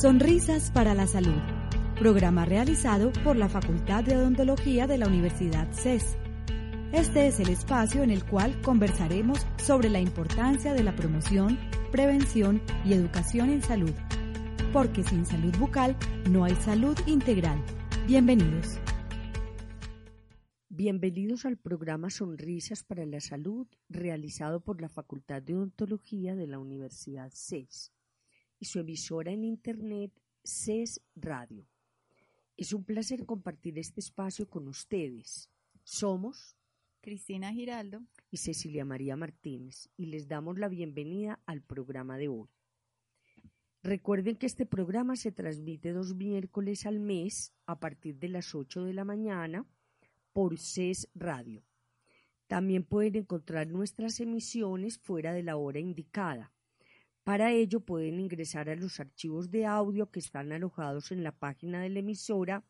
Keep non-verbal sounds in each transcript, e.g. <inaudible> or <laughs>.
Sonrisas para la Salud, programa realizado por la Facultad de Odontología de la Universidad CES. Este es el espacio en el cual conversaremos sobre la importancia de la promoción, prevención y educación en salud, porque sin salud bucal no hay salud integral. Bienvenidos. Bienvenidos al programa Sonrisas para la Salud, realizado por la Facultad de Odontología de la Universidad CES y su emisora en Internet CES Radio. Es un placer compartir este espacio con ustedes. Somos Cristina Giraldo y Cecilia María Martínez y les damos la bienvenida al programa de hoy. Recuerden que este programa se transmite dos miércoles al mes a partir de las 8 de la mañana por CES Radio. También pueden encontrar nuestras emisiones fuera de la hora indicada para ello pueden ingresar a los archivos de audio que están alojados en la página de la emisora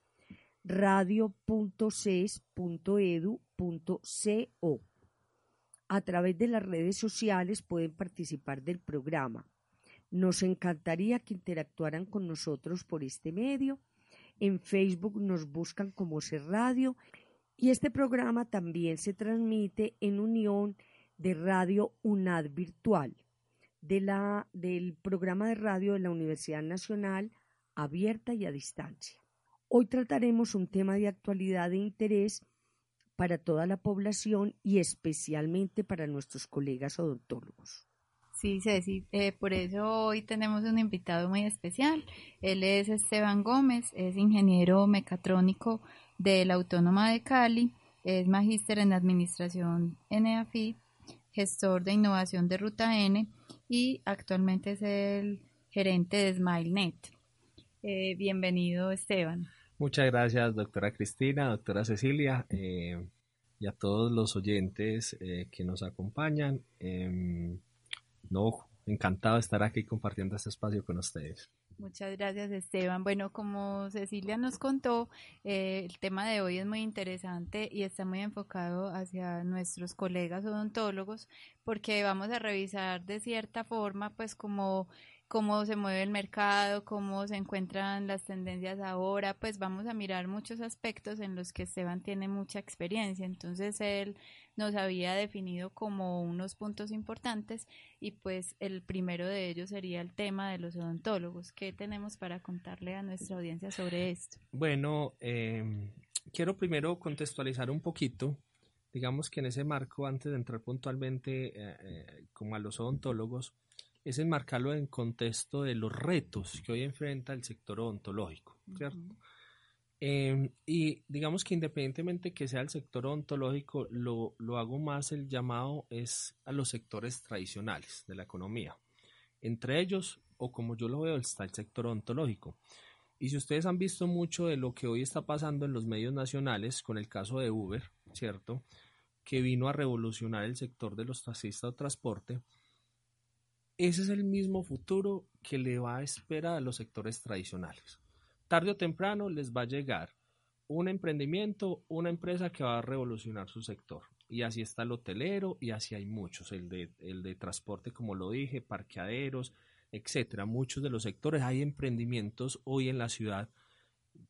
radio.ces.edu.co. A través de las redes sociales pueden participar del programa. Nos encantaría que interactuaran con nosotros por este medio. En Facebook nos buscan como C Radio y este programa también se transmite en unión de Radio UNAD Virtual de la, del programa de radio de la Universidad Nacional abierta y a distancia. Hoy trataremos un tema de actualidad de interés para toda la población y especialmente para nuestros colegas odontólogos. Sí, Ceci, eh, por eso hoy tenemos un invitado muy especial. Él es Esteban Gómez, es ingeniero mecatrónico de la Autónoma de Cali, es magíster en Administración NAFI, gestor de innovación de Ruta N y actualmente es el gerente de SmileNet. Eh, bienvenido, Esteban. Muchas gracias, doctora Cristina, doctora Cecilia, eh, y a todos los oyentes eh, que nos acompañan. Em, no, encantado de estar aquí compartiendo este espacio con ustedes. Muchas gracias, Esteban. Bueno, como Cecilia nos contó, eh, el tema de hoy es muy interesante y está muy enfocado hacia nuestros colegas odontólogos porque vamos a revisar de cierta forma, pues, como cómo se mueve el mercado, cómo se encuentran las tendencias ahora, pues vamos a mirar muchos aspectos en los que Esteban tiene mucha experiencia. Entonces él nos había definido como unos puntos importantes y pues el primero de ellos sería el tema de los odontólogos. ¿Qué tenemos para contarle a nuestra audiencia sobre esto? Bueno, em, quiero primero contextualizar un poquito. Digamos que en ese marco, antes de entrar puntualmente eh, eh, como a los odontólogos, es enmarcarlo en contexto de los retos que hoy enfrenta el sector odontológico, ¿cierto? Em, y digamos que independientemente que sea el sector odontológico, lo, lo hago más el llamado es a los sectores tradicionales de la economía. Entre ellos, o como yo lo veo, está el sector odontológico. Y si ustedes han visto mucho de lo que hoy está pasando en los medios nacionales, con el caso de Uber, ¿cierto? Que vino a revolucionar el sector de los taxistas de transporte, ese es el mismo futuro que le va a esperar a los sectores tradicionales. Tarde o temprano les va a llegar un emprendimiento, una empresa que va a revolucionar su sector. Y así está el hotelero y así hay muchos, el de, el de transporte, como lo dije, parqueaderos, etcétera. Muchos de los sectores hay emprendimientos hoy en la ciudad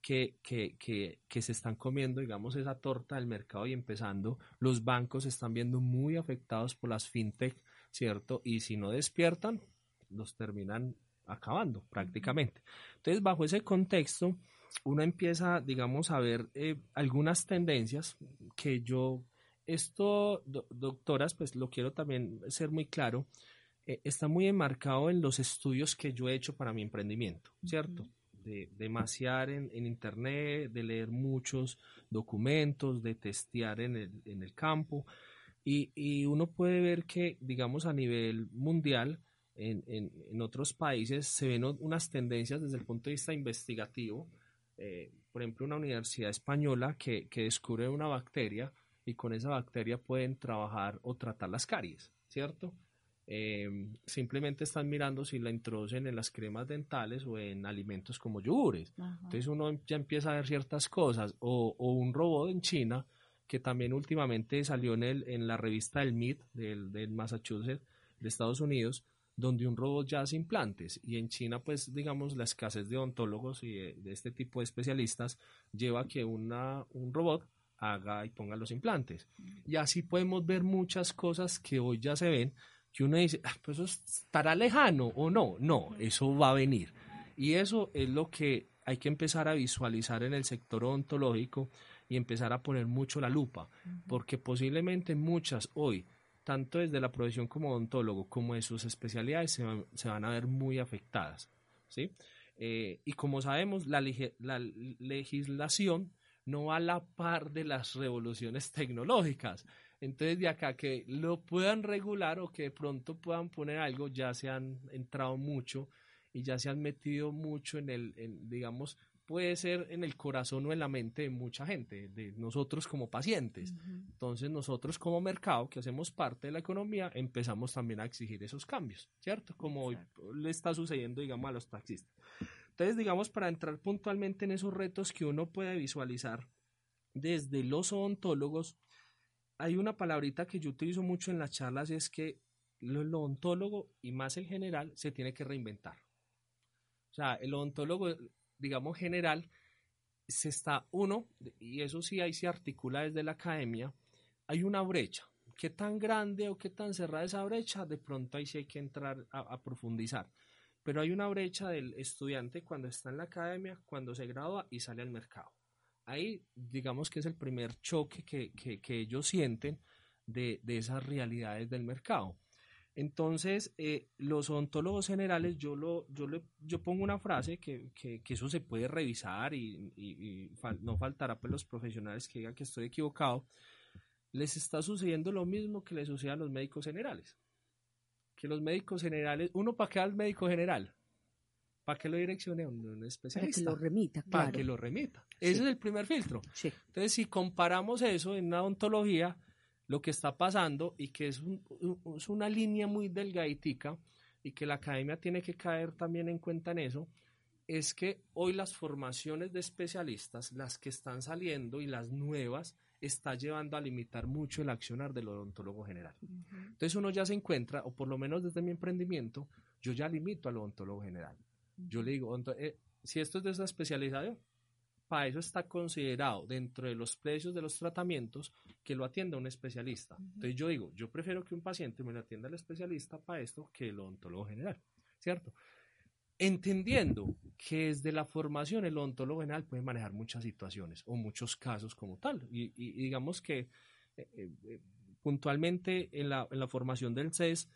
que, que, que, que, se están comiendo, digamos, esa torta del mercado y empezando, los bancos están viendo muy afectados por las fintech, ¿cierto? Y si no despiertan, los terminan acabando prácticamente. Entonces, bajo ese contexto, uno empieza, digamos, a ver eh, algunas tendencias que yo, esto, doctoras, pues lo quiero también ser muy claro, eh, está muy enmarcado en los estudios que yo he hecho para mi emprendimiento, ¿cierto? De, demasiar en, Internet, de leer muchos documentos, de testear en el, en el campo. Y, y, uno puede ver que, digamos, a nivel mundial, en, en, en, otros países se ven unas tendencias desde el punto de vista investigativo. Eh, por ejemplo, una universidad española que, que, descubre una bacteria y con esa bacteria pueden trabajar o tratar las caries, ¿cierto? Eh, simplemente están mirando si la introducen en las cremas dentales o en alimentos como yogures. Entonces uno ya empieza a ver ciertas cosas. O, o, un robot en China que también últimamente salió en, el, en la revista del MIT del, del Massachusetts de Estados Unidos, donde un robot ya hace implantes y en China pues digamos la escasez de odontólogos y de, este tipo de especialistas lleva a que una, un robot haga y ponga los implantes. Y así podemos ver muchas cosas que hoy ya se ven, que uno dice, ah, pues eso estará lejano o no, no, eso va a venir. Y eso es lo que hay que empezar a visualizar en el sector odontológico y empezar a poner mucho la lupa, porque posiblemente muchas hoy tanto desde la profesión como odontólogo como de sus especialidades se van, se van a ver muy afectadas. ¿sí? Eh, y como sabemos, la, la, legislación no va a la par de las revoluciones tecnológicas. Entonces, de acá que lo puedan regular o que de pronto puedan poner algo, ya se han entrado mucho y ya se han metido mucho en el, en, digamos, puede ser en el corazón o en la mente de mucha gente, de nosotros como pacientes. Entonces nosotros como mercado, que hacemos parte de la economía, empezamos también a exigir esos cambios, ¿cierto? Como le está sucediendo, digamos, a los taxistas. Entonces, digamos, para entrar puntualmente en esos retos que uno puede visualizar desde los odontólogos, hay una palabrita que yo utilizo mucho en las charlas y es que el odontólogo y más el general se tiene que reinventar. O sea, el odontólogo digamos, general, se está, uno, y eso sí ahí se articula desde la academia, hay una brecha. ¿Qué tan grande o qué tan cerrada esa brecha? De pronto ahí sí hay que entrar a, profundizar. Pero hay una brecha del estudiante cuando está en la academia, cuando se gradúa y sale al mercado. Ahí, digamos que es el primer choque que, que, ellos sienten de, de esas realidades del mercado. Entonces, eh, los odontólogos generales, yo, lo, yo, le, yo pongo una frase que, que, que eso se puede revisar y, y, no faltará pues los profesionales que digan que estoy equivocado. Les está sucediendo lo mismo que le sucede a los médicos generales. Que los médicos generales, uno para qué al médico general, para que lo direccione a un especialista. Para que lo remita, claro. Para que lo remita. Ese es el primer filtro. Sí. Entonces, si comparamos eso en una odontología, lo que está pasando y que es, es una línea muy delgaditica y que la academia tiene que caer también en cuenta en eso, es que hoy las formaciones de especialistas, las que están saliendo y las nuevas, está llevando a limitar mucho el accionar del odontólogo general. Entonces uno ya se encuentra, o por lo menos desde mi emprendimiento, yo ya limito al odontólogo general. Yo le digo, eh, si esto es de esa especialización, para eso está considerado dentro de los precios de los tratamientos que lo atienda un especialista. Entonces yo digo, yo prefiero que un paciente me lo atienda el especialista para esto que el odontólogo general, ¿cierto? Entendiendo que desde la formación el odontólogo general puede manejar muchas situaciones o muchos casos como tal. Y, digamos que eh, eh, puntualmente en la, en la, formación del CES,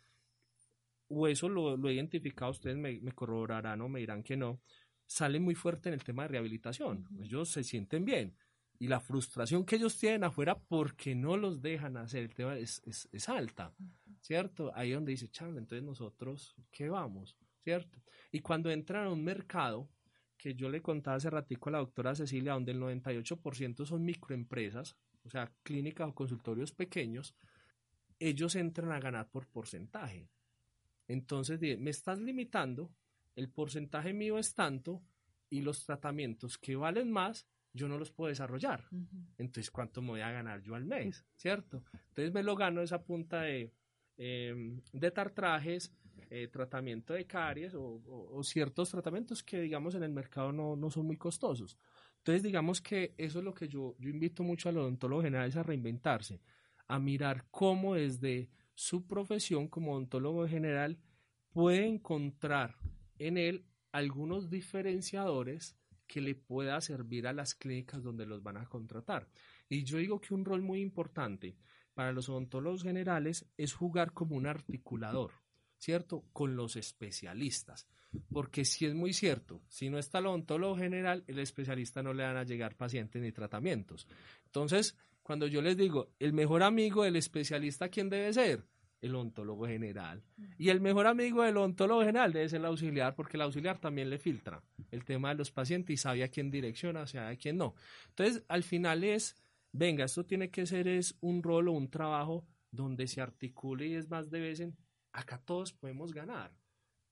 o eso lo, lo he identificado, ustedes me, me corroborarán o me dirán que no, salen muy fuerte en el tema de rehabilitación. Ellos se sienten bien. Y la frustración que ellos tienen afuera porque no los dejan hacer el tema es, es, alta, ¿cierto? Ahí donde dice, chale, entonces nosotros, ¿qué vamos? ¿Cierto? Y cuando entran a un mercado, que yo le contaba hace ratico a la doctora Cecilia, donde el 98% son microempresas, o sea, clínicas o consultorios pequeños, ellos entran a ganar por porcentaje. Entonces, me estás limitando el porcentaje mío es tanto y los tratamientos que valen más, yo no los puedo desarrollar. Entonces, ¿cuánto me voy a ganar yo al mes? ¿Cierto? Entonces me lo gano esa punta de, em, de tartrajes, eh, tratamiento de caries o, ciertos tratamientos que, digamos, en el mercado no, no son muy costosos. Entonces, digamos que eso es lo que yo, yo invito mucho al odontólogo general a reinventarse, a mirar cómo desde su profesión como odontólogo general puede encontrar en él algunos diferenciadores que le pueda servir a las clínicas donde los van a contratar. Y yo digo que un rol muy importante para los odontólogos generales es jugar como un articulador, ¿cierto? Con los especialistas. Porque si es muy cierto, si no está el odontólogo general, el especialista no le van a llegar pacientes ni tratamientos. Entonces, cuando yo les digo, el mejor amigo del especialista, ¿quién debe ser? El odontólogo general. Y el mejor amigo del odontólogo general debe ser el auxiliar, porque el auxiliar también le filtra el tema de los pacientes y sabe a quién direcciona, o sea, a quién no. Entonces, al final es, venga, esto tiene que ser es un rol o un trabajo donde se articule y es más de vez en, acá todos podemos ganar,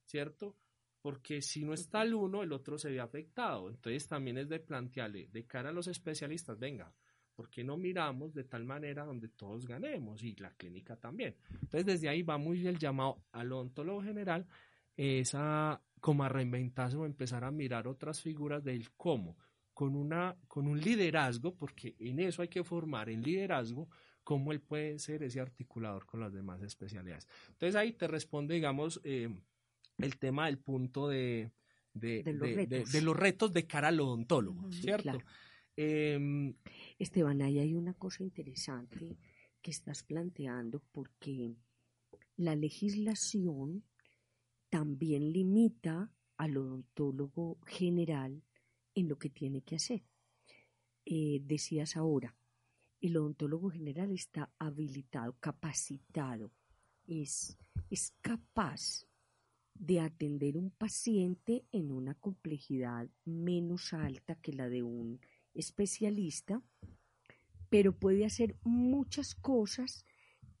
¿cierto? Porque si no está el uno, el otro se ve afectado. Entonces, también es de plantearle de cara a los especialistas, venga, ¿Por qué no miramos de tal manera donde todos ganemos y la clínica también? Entonces, desde ahí va muy el llamado al odontólogo general, esa como a reinventarse o empezar a mirar otras figuras del cómo, con, una, con un liderazgo, porque en eso hay que formar el liderazgo, cómo él puede ser ese articulador con las demás especialidades. Entonces ahí te responde, digamos, eh, el tema del punto de, de, los retos de cara al odontólogo, ¿cierto? Em, Esteban, hay una cosa interesante que estás planteando porque la legislación también limita al odontólogo general en lo que tiene que hacer. Eh, decías ahora, el odontólogo general está habilitado, capacitado, es, es capaz de atender un paciente en una complejidad menos alta que la de un especialista, pero puede hacer muchas cosas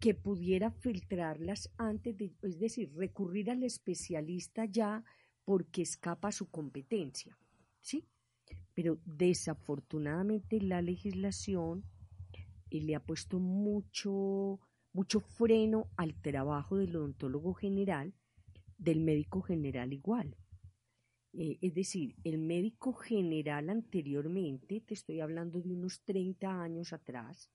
que pudiera filtrarlas antes de, es decir, recurrir al especialista ya porque escapa su competencia, ¿sí? Pero desafortunadamente la legislación eh, le ha puesto mucho, mucho freno al trabajo del odontólogo general, del médico general igual. Eh, es decir, el médico general anteriormente, te estoy hablando de unos 30 años atrás,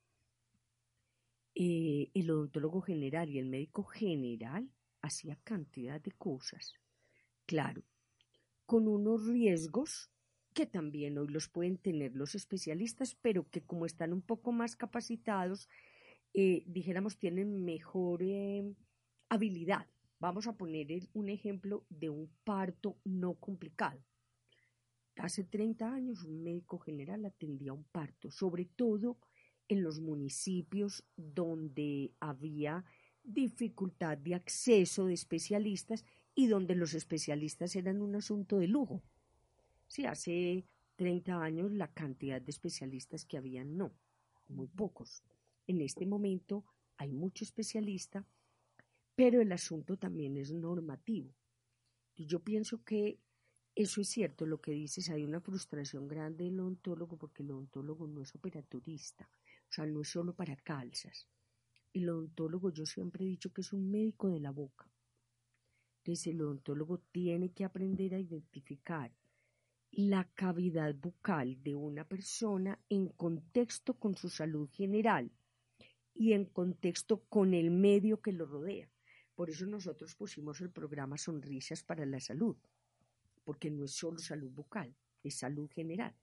eh, el odontólogo general y el médico general hacía cantidad de cosas. Claro, con unos riesgos que también hoy los pueden tener los especialistas, pero que como están un poco más capacitados, eh, dijéramos, tienen mejor habilidad Vamos a poner un ejemplo de un parto no complicado. Hace 30 años un médico general atendía un parto, sobre todo en los municipios donde había dificultad de acceso de especialistas y donde los especialistas eran un asunto de lujo. Sí, hace 30 años la cantidad de especialistas que había no, muy pocos. En este momento hay mucho especialista pero el asunto también es normativo. Y yo pienso que eso es cierto, lo que dices, hay una frustración grande del odontólogo porque el odontólogo no es operaturista, o sea, no es solo para calzas. El odontólogo yo siempre he dicho que es un médico de la boca. Entonces el odontólogo tiene que aprender a identificar la cavidad bucal de una persona en contexto con su salud general y en contexto con el medio que lo rodea. Por eso nosotros pusimos el programa Sonrisas para la Salud, porque no es solo salud bucal, es salud general.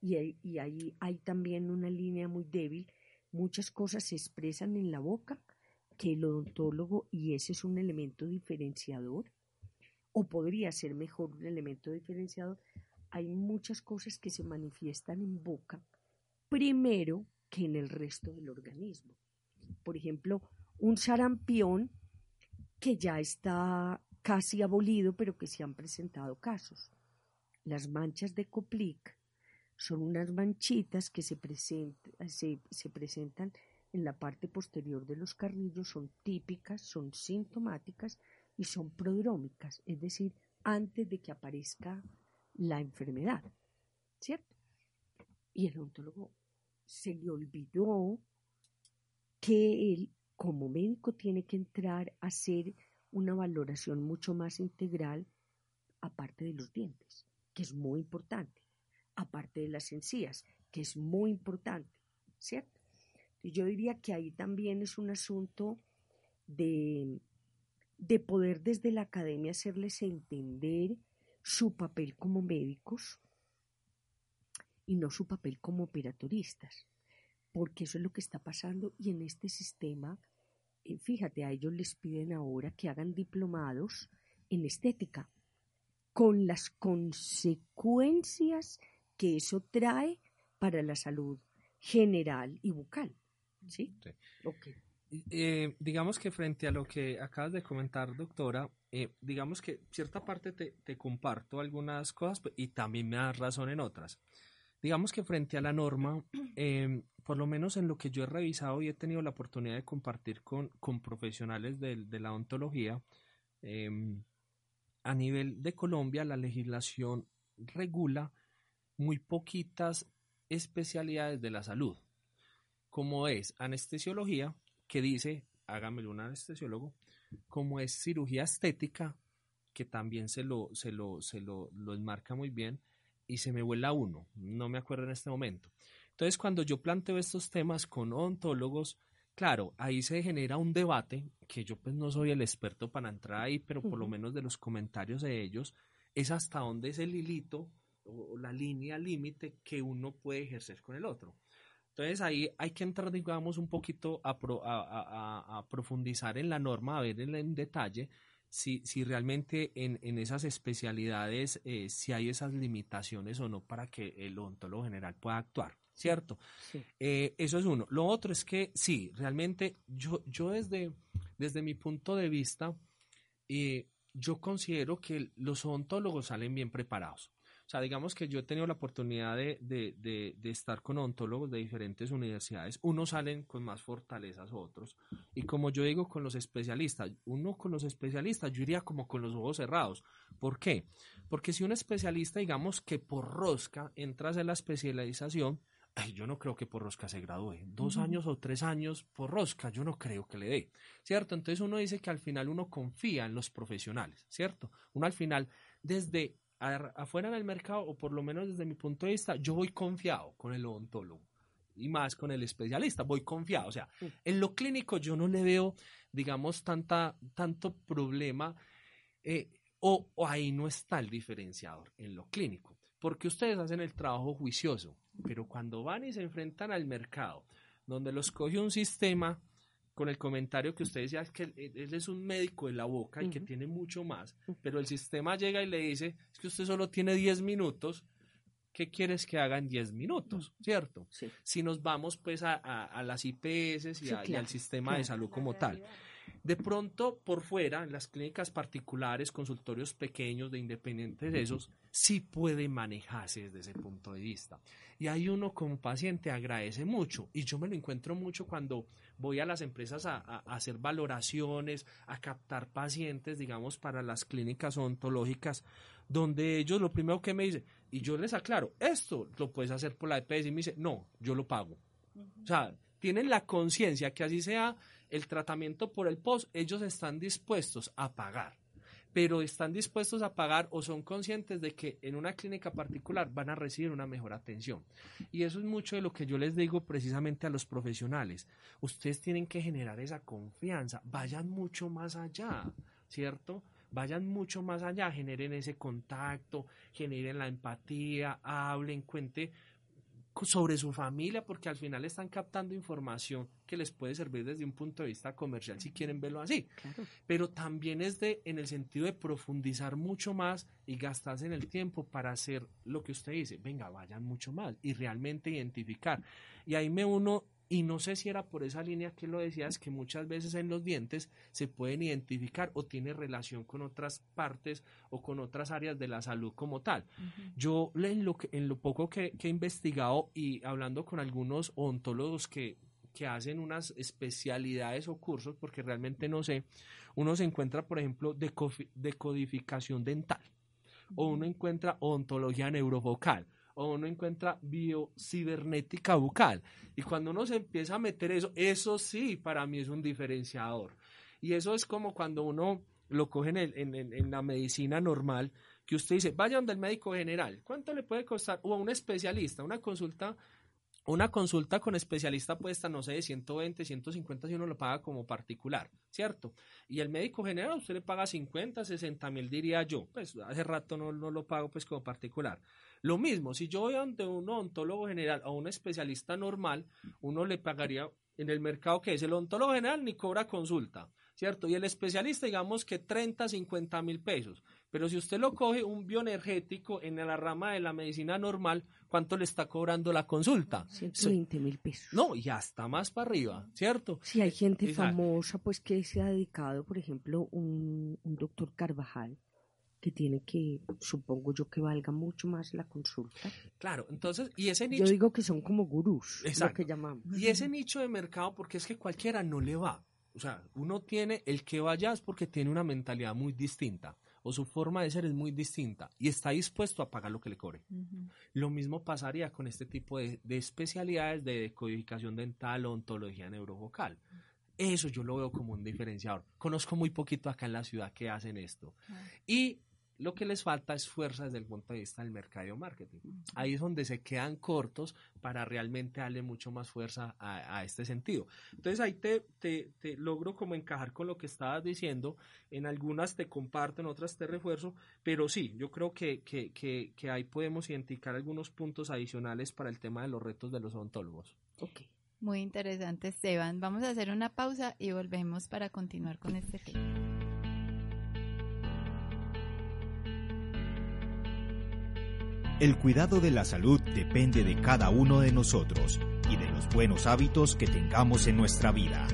Y, ahí hay también una línea muy débil. Muchas cosas se expresan en la boca que el odontólogo, y ese es un elemento diferenciador, o podría ser mejor un elemento diferenciador, hay muchas cosas que se manifiestan en boca primero que en el resto del organismo. Por ejemplo, un sarampión que ya está casi abolido, pero que se han presentado casos. Las manchas de Coplic son unas manchitas que se, se, presentan en la parte posterior de los carrillos, son típicas, son sintomáticas y son prodrómicas, es decir, antes de que aparezca la enfermedad, ¿cierto? Y el ontólogo se le olvidó que él como médico tiene que entrar a hacer una valoración mucho más integral aparte de los dientes, que es muy importante. aparte de las encías, que es muy importante, ¿cierto? yo diría que ahí también es un asunto de, de poder desde la academia hacerles entender su papel como médicos y no su papel como operatoristas, porque eso es lo que está pasando y en este sistema, fíjate, a ellos les piden ahora que hagan diplomados en estética, con las consecuencias que eso trae para la salud general y bucal. ¿Sí? Eh, digamos que frente a lo que acabas de comentar, doctora, eh, digamos que cierta parte te, te, comparto algunas cosas pues, y también me das razón en otras. Digamos que frente a la norma, <clears throat> em, por lo menos en lo que yo he revisado y he tenido la oportunidad de compartir con, con profesionales de, la ontología, em, a nivel de Colombia la legislación regula muy poquitas especialidades de la salud como es anestesiología, que dice, hágamelo un anestesiólogo, como es cirugía estética, que también se lo, se lo, se lo, lo enmarca muy bien, y se me vuela uno, no me acuerdo en este momento. Entonces, cuando yo planteo estos temas con ontólogos, claro, ahí se genera un debate, que yo pues no soy el experto para entrar ahí, pero por lo menos de los comentarios de ellos, es hasta dónde es el hilito o la línea límite que uno puede ejercer con el otro. Entonces ahí hay que entrar, digamos, un poquito a, a, profundizar en la norma, a ver en, detalle si, si realmente en, en esas especialidades, eh, si hay esas limitaciones o no para que el odontólogo general pueda actuar, ¿cierto? Eh, eso es uno. Lo otro es que sí, realmente yo, yo desde, desde mi punto de vista, eh, yo considero que los odontólogos salen bien preparados. Sea, digamos que yo he tenido la oportunidad de, de, de, estar con ontólogos de diferentes universidades. Unos salen con más fortalezas otros. Y como yo digo con los especialistas, uno con los especialistas, yo iría como con los ojos cerrados. ¿Por qué? Porque si un especialista, digamos que por rosca entras en la especialización, Ay, yo no creo que por rosca se gradúe. Dos años o tres años por rosca, yo no creo que le dé. ¿Cierto? Entonces uno dice que al final uno confía en los profesionales, ¿cierto? Uno al final, desde afuera en el mercado, o por lo menos desde mi punto de vista, yo voy confiado con el odontólogo y más con el especialista, voy confiado. O sea, en lo clínico yo no le veo, digamos, tanta, tanto problema eh, o, o, ahí no está el diferenciador en lo clínico, porque ustedes hacen el trabajo juicioso, pero cuando van y se enfrentan al mercado, donde los coge un sistema con el comentario que usted decía, que él, es un médico de la boca y que tiene mucho más, pero el sistema llega y le dice, es que usted solo tiene 10 minutos, ¿qué quieres que haga en 10 minutos? ¿Cierto? Si nos vamos pues a, las IPS y, al sistema de salud como tal. De pronto, por fuera, en las clínicas particulares, consultorios pequeños de independientes de esos, sí puede manejarse desde ese punto de vista. Y hay uno como paciente agradece mucho, y yo me lo encuentro mucho cuando voy a las empresas a, hacer valoraciones, a captar pacientes, digamos, para las clínicas ontológicas, donde ellos lo primero que me dicen, y yo les aclaro, esto lo puedes hacer por la EPS, y me dice, no, yo lo pago. O sea, tienen la conciencia que así sea el tratamiento por el post, ellos están dispuestos a pagar pero están dispuestos a pagar o son conscientes de que en una clínica particular van a recibir una mejor atención. Y eso es mucho de lo que yo les digo precisamente a los profesionales. Ustedes tienen que generar esa confianza, vayan mucho más allá, ¿cierto? Vayan mucho más allá, generen ese contacto, generen la empatía, hablen, cuente sobre su familia, porque al final están captando información que les puede servir desde un punto de vista comercial, si quieren verlo así. Pero también es de, en el sentido de profundizar mucho más y gastarse en el tiempo para hacer lo que usted dice. Venga, vayan mucho más y realmente identificar. Y ahí me uno y no sé si era por esa línea que lo decías, que muchas veces en los dientes se pueden identificar o tiene relación con otras partes o con otras áreas de la salud como tal. Yo en lo, en lo poco que, he investigado y hablando con algunos ontólogos que, que hacen unas especialidades o cursos, porque realmente no sé, uno se encuentra, por ejemplo, decodificación dental o uno encuentra ontología neurovocal o uno encuentra biocibernética bucal. Y cuando uno se empieza a meter eso, eso sí para mí es un diferenciador. Y eso es como cuando uno lo coge en, en, la medicina normal, que usted dice, vaya donde el médico general, ¿cuánto le puede costar? O a un especialista, una consulta una consulta con especialista puede estar, no sé, de 120, 150 si uno lo paga como particular, ¿cierto? Y el médico general usted le paga 50, 60 mil diría yo, pues hace rato no, no lo pago pues como particular. Lo mismo, si yo voy ante un ontólogo general o un especialista normal, uno le pagaría en el mercado que es el ontólogo general ni cobra consulta, ¿cierto? Y el especialista digamos que 30, 50 mil pesos. Pero si usted lo coge un bioenergético en la rama de la medicina normal, ¿cuánto le está cobrando la consulta? 120 mil pesos. No, y hasta más para arriba, ¿cierto? Sí, hay gente famosa pues que se ha dedicado, por ejemplo, un, doctor Carvajal, que tiene que, supongo yo que valga mucho más la consulta. Claro, entonces, y ese nicho... Yo digo que son como gurús, lo que llamamos. Y ese nicho de mercado, porque es que cualquiera no le va. O sea, uno tiene, el que vaya es porque tiene una mentalidad muy distinta o su forma de ser es muy distinta y está dispuesto a pagar lo que le cobre. Lo mismo pasaría con este tipo de, especialidades de codificación dental o ontología neurovocal. Eso yo lo veo como un diferenciador. Conozco muy poquito acá en la ciudad que hacen esto. Y lo que les falta es fuerza desde el punto de vista del mercado marketing. Ahí es donde se quedan cortos para realmente darle mucho más fuerza a, este sentido. Entonces ahí te, te, logro como encajar con lo que estabas diciendo. En algunas te comparto, en otras te refuerzo, pero sí, yo creo que, que, que, que ahí podemos identificar algunos puntos adicionales para el tema de los retos de los odontólogos. Okay. Muy interesante, Esteban. Vamos a hacer una pausa y volvemos para continuar con este tema. El cuidado de la salud depende de cada uno de nosotros y de los buenos hábitos que tengamos en nuestra vida.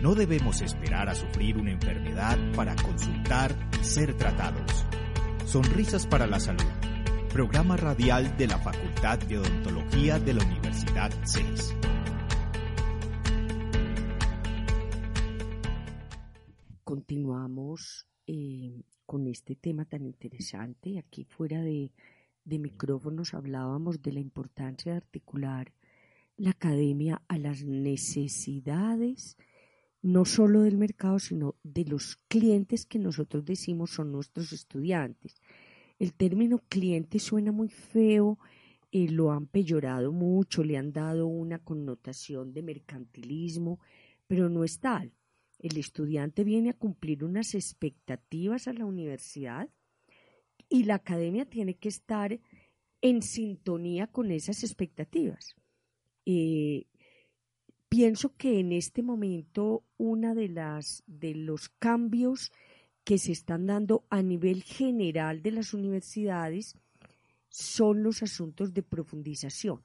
No debemos esperar a sufrir una enfermedad para consultar ser tratados. Sonrisas para la Salud, programa radial de la Facultad de Odontología de la Universidad 6. Continuamos eh, con este tema tan interesante aquí fuera de de micrófonos hablábamos de la importancia de articular la academia a las necesidades no solo del mercado, sino de los clientes que nosotros decimos son nuestros estudiantes. El término cliente suena muy feo, eh, lo han peyorado mucho, le han dado una connotación de mercantilismo, pero no es tal. El estudiante viene a cumplir unas expectativas a la universidad y la academia tiene que estar en sintonía con esas expectativas. Eh, pienso que en este momento una de las de los cambios que se están dando a nivel general de las universidades son los asuntos de profundización.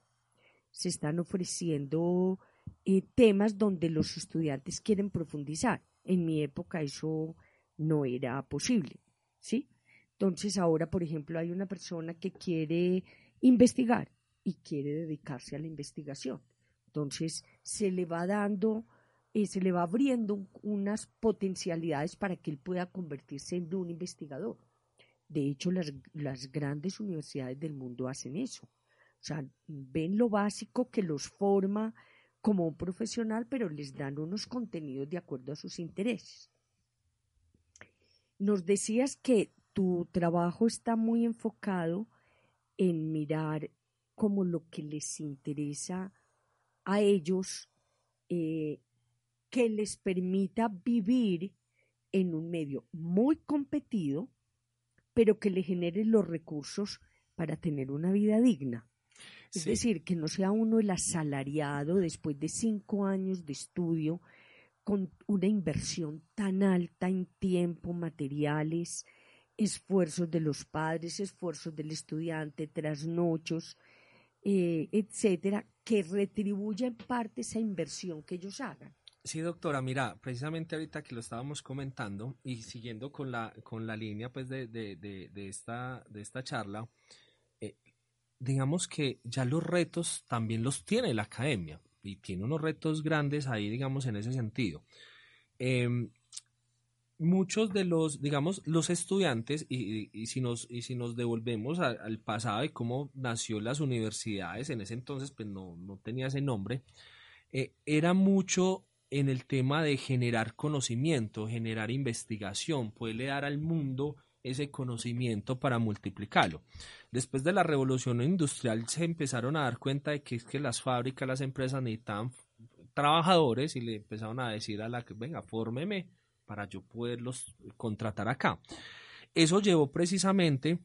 Se están ofreciendo eh, temas donde los estudiantes quieren profundizar. En mi época eso no era posible, ¿sí? Entonces ahora, por ejemplo, hay una persona que quiere investigar y quiere dedicarse a la investigación. Entonces se le va dando, eh, se le va abriendo unas potencialidades para que él pueda convertirse en un investigador. De hecho, las, las grandes universidades del mundo hacen eso. O sea, ven lo básico que los forma como un profesional, pero les dan unos contenidos de acuerdo a sus intereses. Nos decías que tu trabajo está muy enfocado en mirar como lo que les interesa a ellos eh, que les permita vivir en un medio muy competido, pero que le genere los recursos para tener una vida digna. Es decir, que no sea uno el asalariado después de cinco años de estudio con una inversión tan alta en tiempo, materiales, esfuerzos de los padres, esfuerzos del estudiante, trasnochos, eh, etcétera, que retribuya en parte esa inversión que ellos hagan. Sí, doctora, mira, precisamente ahorita que lo estábamos comentando y siguiendo con la, con la línea pues de, de, de, esta, de esta charla, eh, digamos que ya los retos también los tiene la academia y tiene unos retos grandes ahí, digamos, en ese sentido. Em, muchos de los, digamos, los estudiantes, y, si, nos, y si nos devolvemos al pasado y cómo nació las universidades, en ese entonces pues no, no tenía ese nombre, eh, era mucho en el tema de generar conocimiento, generar investigación, poderle dar al mundo ese conocimiento para multiplicarlo. Después de la revolución industrial se empezaron a dar cuenta de que es que las fábricas, las empresas necesitaban trabajadores y le empezaron a decir a la que, venga, fórmeme para yo poderlos contratar acá. Eso llevó precisamente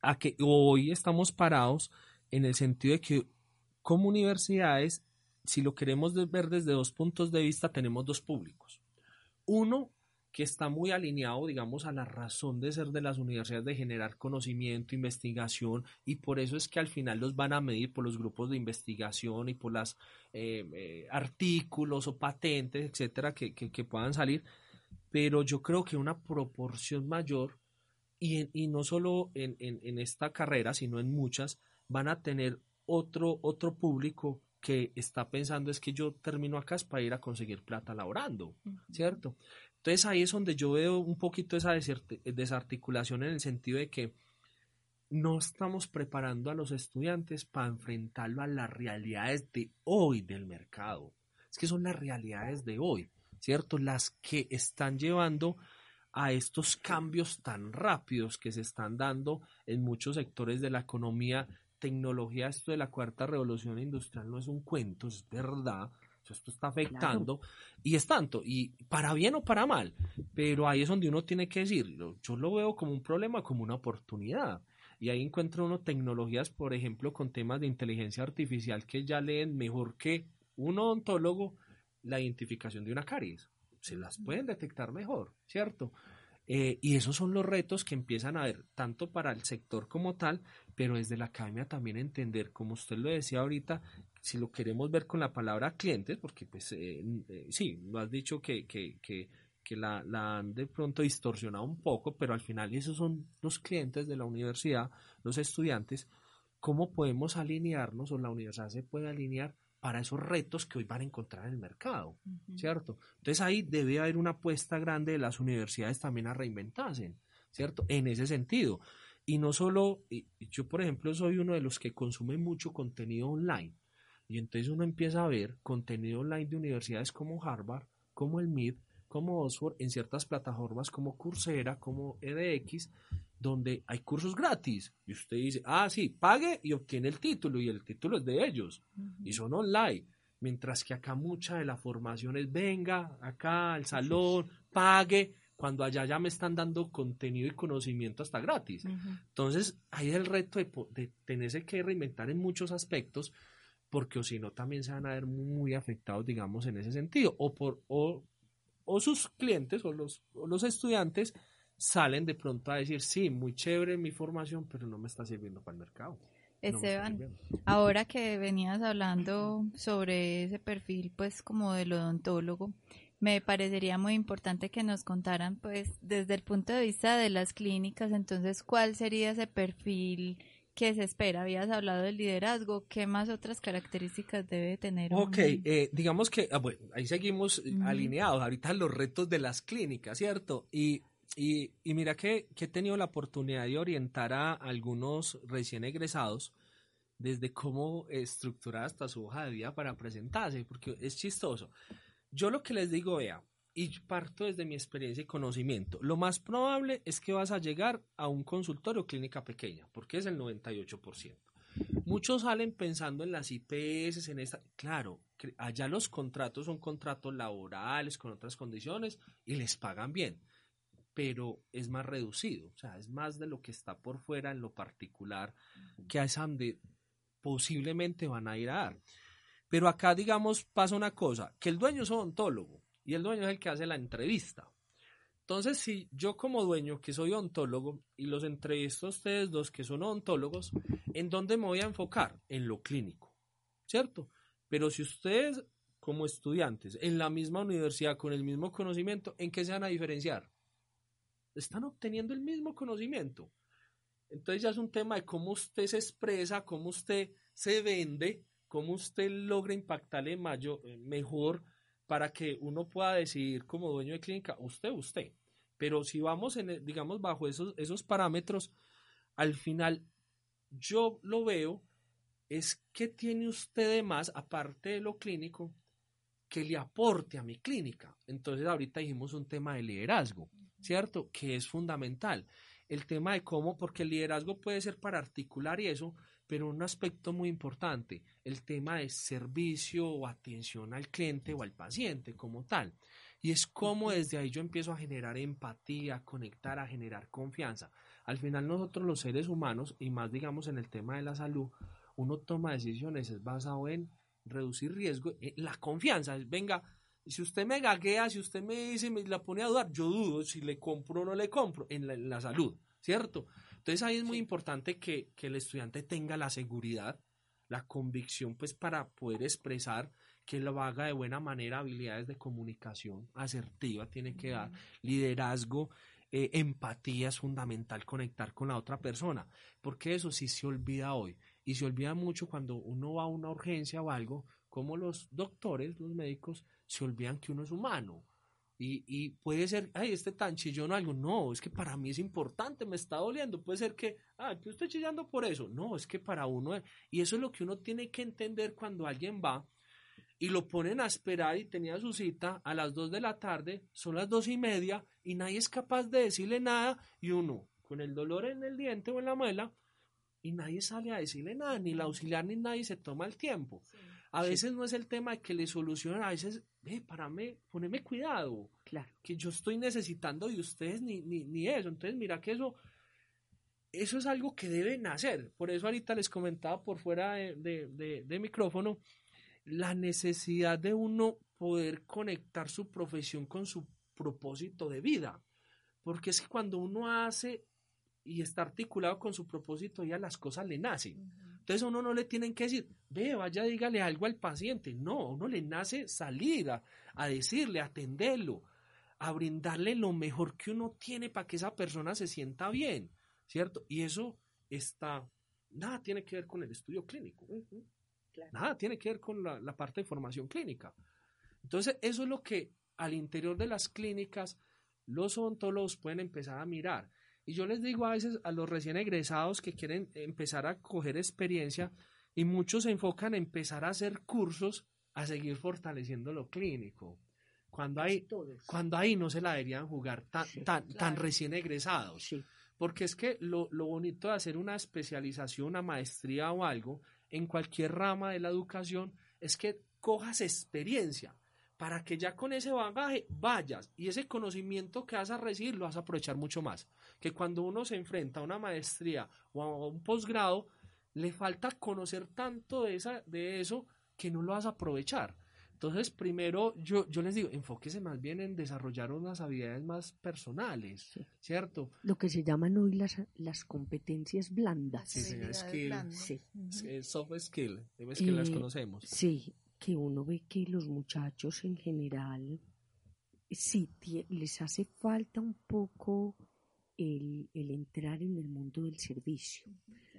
a que hoy estamos parados en el sentido de que como universidades, si lo queremos ver desde dos puntos de vista, tenemos dos públicos. Uno que está muy alineado, digamos, a la razón de ser de las universidades, de generar conocimiento, investigación, y por eso es que al final los van a medir por los grupos de investigación y por los eh, eh, artículos o patentes, etcétera, que, puedan salir. Pero yo creo que una proporción mayor, y, y no solo en, en, esta carrera, sino en muchas, van a tener otro, otro público que está pensando es que yo termino acá es para ir a conseguir plata laborando, ¿cierto? Entonces ahí es donde yo veo un poquito esa desarticulación en el sentido de que no estamos preparando a los estudiantes para enfrentarlo a las realidades de hoy del mercado. Es que son las realidades de hoy, ¿cierto? Las que están llevando a estos cambios tan rápidos que se están dando en muchos sectores de la economía. Tecnología, esto de la cuarta revolución industrial no es un cuento, es verdad esto está afectando y es tanto, y para bien o para mal, pero ahí es donde uno tiene que decir, yo lo veo como un problema, como una oportunidad. Y ahí encuentra uno tecnologías, por ejemplo, con temas de inteligencia artificial que ya leen mejor que un odontólogo la identificación de una caries. Se las pueden detectar mejor, ¿cierto? Eh, y esos son los retos que empiezan a ver, tanto para el sector como tal, pero desde la academia también entender, como usted lo decía ahorita, si lo queremos ver con la palabra clientes, porque pues eh, eh, sí, lo has dicho que, que, que, que la, la, han de pronto distorsionado un poco, pero al final esos son los clientes de la universidad, los estudiantes, ¿cómo podemos alinearnos o la universidad se puede alinear para esos retos que hoy van a encontrar en el mercado, ¿cierto? Entonces ahí debe haber una apuesta grande de las universidades también a reinventarse, ¿cierto? En ese sentido. Y no solo, yo por ejemplo soy uno de los que consume mucho contenido online. Y entonces uno empieza a ver contenido online de universidades como Harvard, como el MIT, como Oxford, en ciertas plataformas como Coursera, como edX, donde hay cursos gratis. Y usted dice, ah, sí, pague y obtiene el título, y el título es de ellos, y son online. Mientras que acá mucha de la formación es, venga, acá al salón, pague, cuando allá ya me están dando contenido y conocimiento hasta gratis. Entonces, ahí el reto de, de tenerse que reinventar en muchos aspectos, porque o si no también se van a ver muy afectados, digamos, en ese sentido, o por o, o sus clientes o los, o los estudiantes salen de pronto a decir, sí, muy chévere mi formación, pero no me está sirviendo para el mercado. Esteban, ahora que venías hablando sobre ese perfil, pues como del odontólogo, me parecería muy importante que nos contaran, pues, desde el punto de vista de las clínicas, entonces, ¿cuál sería ese perfil ¿Qué se espera? Habías hablado del liderazgo. ¿Qué más otras características debe tener? Ok, eh, digamos que, ah, bueno, ahí seguimos alineados. Ahorita los retos de las clínicas, ¿cierto? Y, y, y mira que, que, he tenido la oportunidad de orientar a algunos recién egresados desde cómo estructurar hasta su hoja de vida para presentarse, porque es chistoso. Yo lo que les digo, vea, y parto desde mi experiencia y conocimiento. Lo más probable es que vas a llegar a un consultorio clínica pequeña, porque es el 98%. Muchos salen pensando en las IPS, en esta. Claro, allá los contratos son contratos laborales con otras condiciones y les pagan bien, pero es más reducido, o sea, es más de lo que está por fuera en lo particular que a donde posiblemente van a ir a dar. Pero acá, digamos, pasa una cosa, que el dueño es odontólogo y el dueño es el que hace la entrevista. Entonces, si yo como dueño, que soy ontólogo, y los entrevisto a ustedes dos que son odontólogos, ¿en dónde me voy a enfocar? En lo clínico, ¿cierto? Pero si ustedes como estudiantes en la misma universidad con el mismo conocimiento, ¿en qué se van a diferenciar? Están obteniendo el mismo conocimiento. Entonces ya es un tema de cómo usted se expresa, cómo usted se vende, cómo usted logra impactarle mayor, eh, mejor para que uno pueda decidir como dueño de clínica, usted, usted. Pero si vamos, en, digamos, bajo esos, esos parámetros, al final yo lo veo es que tiene usted de más, aparte de lo clínico, que le aporte a mi clínica. Entonces ahorita dijimos un tema de liderazgo, ¿cierto? Que es fundamental. El tema de cómo, porque el liderazgo puede ser para articular y eso, pero un aspecto muy importante, el tema de servicio o atención al cliente o al paciente como tal. Y es cómo desde ahí yo empiezo a generar empatía, a conectar, a generar confianza. Al final nosotros los seres humanos, y más digamos en el tema de la salud, uno toma decisiones es basado en reducir riesgo, la confianza, venga, si usted me gaguea, si usted me dice, me la pone a dudar, yo dudo si le compro o no le compro en la, salud, ¿cierto? Entonces ahí es muy importante que, que, el estudiante tenga la seguridad, la convicción, pues para poder expresar que lo haga de buena manera, habilidades de comunicación asertiva tiene que dar, liderazgo, eh, empatía es fundamental, conectar con la otra persona, porque eso sí se olvida hoy y se olvida mucho cuando uno va a una urgencia o algo, como los doctores, los médicos, se olvidan que uno es humano. Y, y, puede ser, ay, este tan chillón algo. No, es que para mí es importante, me está doliendo. Puede ser que, ah, que estoy chillando por eso. No, es que para uno, y eso es lo que uno tiene que entender cuando alguien va y lo ponen a esperar y tenía su cita a las dos de la tarde, son las dos y media y nadie es capaz de decirle nada y uno con el dolor en el diente o en la muela y nadie sale a decirle nada, ni la auxiliar ni nadie se toma el tiempo. A veces no es el tema de que le solucionen, a veces, eh, mí, poneme cuidado. Claro. Que yo estoy necesitando de ustedes ni, ni, ni eso. Entonces, mira que eso, eso es algo que deben hacer. Por eso ahorita les comentaba por fuera de, de, micrófono la necesidad de uno poder conectar su profesión con su propósito de vida. Porque es que cuando uno hace y está articulado con su propósito, ya las cosas le nacen. Entonces a uno no le tienen que decir, ve, vaya, dígale algo al paciente. No, a uno le nace salir a, decirle, a atenderlo, a brindarle lo mejor que uno tiene para que esa persona se sienta bien, ¿cierto? Y eso está, nada tiene que ver con el estudio clínico. Nada tiene que ver con la, la parte de formación clínica. Entonces, eso es lo que al interior de las clínicas los odontólogos pueden empezar a mirar. Y yo les digo a veces a los recién egresados que quieren empezar a coger experiencia y muchos se enfocan en empezar a hacer cursos a seguir fortaleciendo lo clínico. Cuando ahí, cuando ahí no se la deberían jugar tan, tan, tan recién egresados. Porque es que lo, lo bonito de hacer una especialización, una maestría o algo en cualquier rama de la educación es que cojas experiencia para que ya con ese bagaje vayas y ese conocimiento que vas a recibir lo vas a aprovechar mucho más. Que cuando uno se enfrenta a una maestría o a un posgrado, le falta conocer tanto de, esa, de eso que no lo vas a aprovechar. Entonces, primero, yo, yo les digo, enfóquese más bien en desarrollar unas habilidades más personales, ¿cierto? Lo que se llaman hoy las, las competencias blandas. Sí, skill. Sí. Soft skill, es que las eh, conocemos. Sí, que uno ve que los muchachos en general sí les hace falta un poco el, entrar en el mundo del servicio,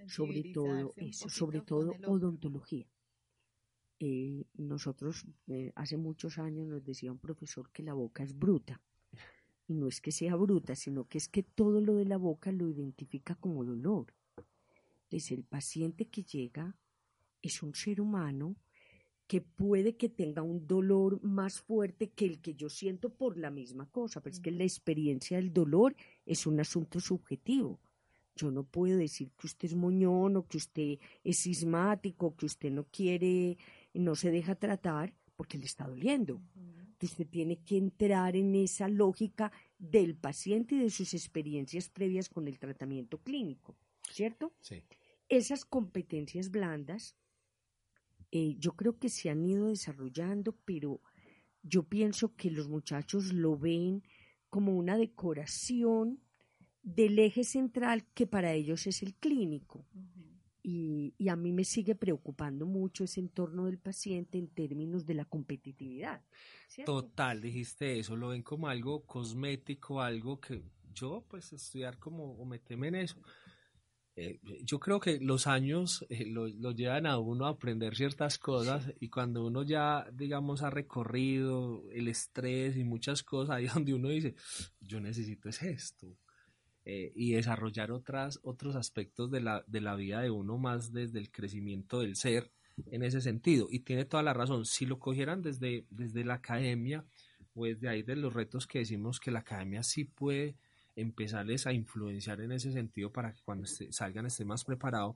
sobre todo eso, sobre todo odontología. Eh, nosotros eh, hace muchos años nos decía un profesor que la boca es bruta. Y no es que sea bruta, sino que es que todo lo de la boca lo identifica como dolor. Entonces el paciente que llega es un ser humano que puede que tenga un dolor más fuerte que el que yo siento por la misma cosa, pero es que la experiencia del dolor es un asunto subjetivo. Yo no puedo decir que usted es moñón o que usted es sismático, que usted no quiere, no se deja tratar porque le está doliendo. Entonces usted tiene que entrar en esa lógica del paciente y de sus experiencias previas con el tratamiento clínico, ¿cierto? Sí. Esas competencias blandas eh, yo creo que se han ido desarrollando, pero yo pienso que los muchachos lo ven como una decoración del eje central que para ellos es el clínico. y, y, a mí me sigue preocupando mucho ese entorno del paciente en términos de la competitividad. Total, dijiste eso, lo ven como algo cosmético, algo que yo pues estudiar como o meterme en eso, eh, yo creo que los años eh, lo, llevan a uno a aprender ciertas cosas y cuando uno ya, digamos, ha recorrido el estrés y muchas cosas, ahí <laughs> donde uno dice, yo necesito es esto. Eh, y desarrollar otras, otros aspectos de la, de la vida de uno más desde el crecimiento del ser en ese sentido. Y tiene toda la razón, si lo cogieran desde, desde la academia, pues de ahí de los retos que decimos que la academia sí puede empezarles a influenciar en ese sentido para que cuando salgan estén más preparados,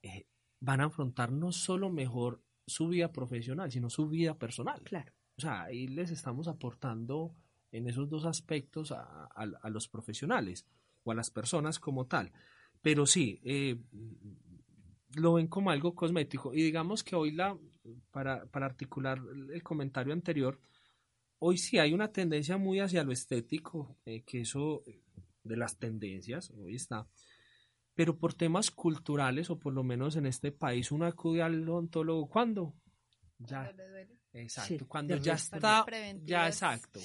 eh, van a afrontar no solo mejor su vida profesional, sino su vida personal. Claro. O sea, ahí les estamos aportando en esos dos aspectos a, los profesionales o a las personas como tal. Pero sí, eh, lo ven como algo cosmético. Y digamos que hoy, la, para, para articular el comentario anterior, hoy sí hay una tendencia muy hacia lo estético, eh, que eso de las tendencias, hoy está. Pero por temas culturales, o por lo menos en este país, uno acude al odontólogo ¿cuándo? Ya. Exacto, cuando ya está, ya exacto.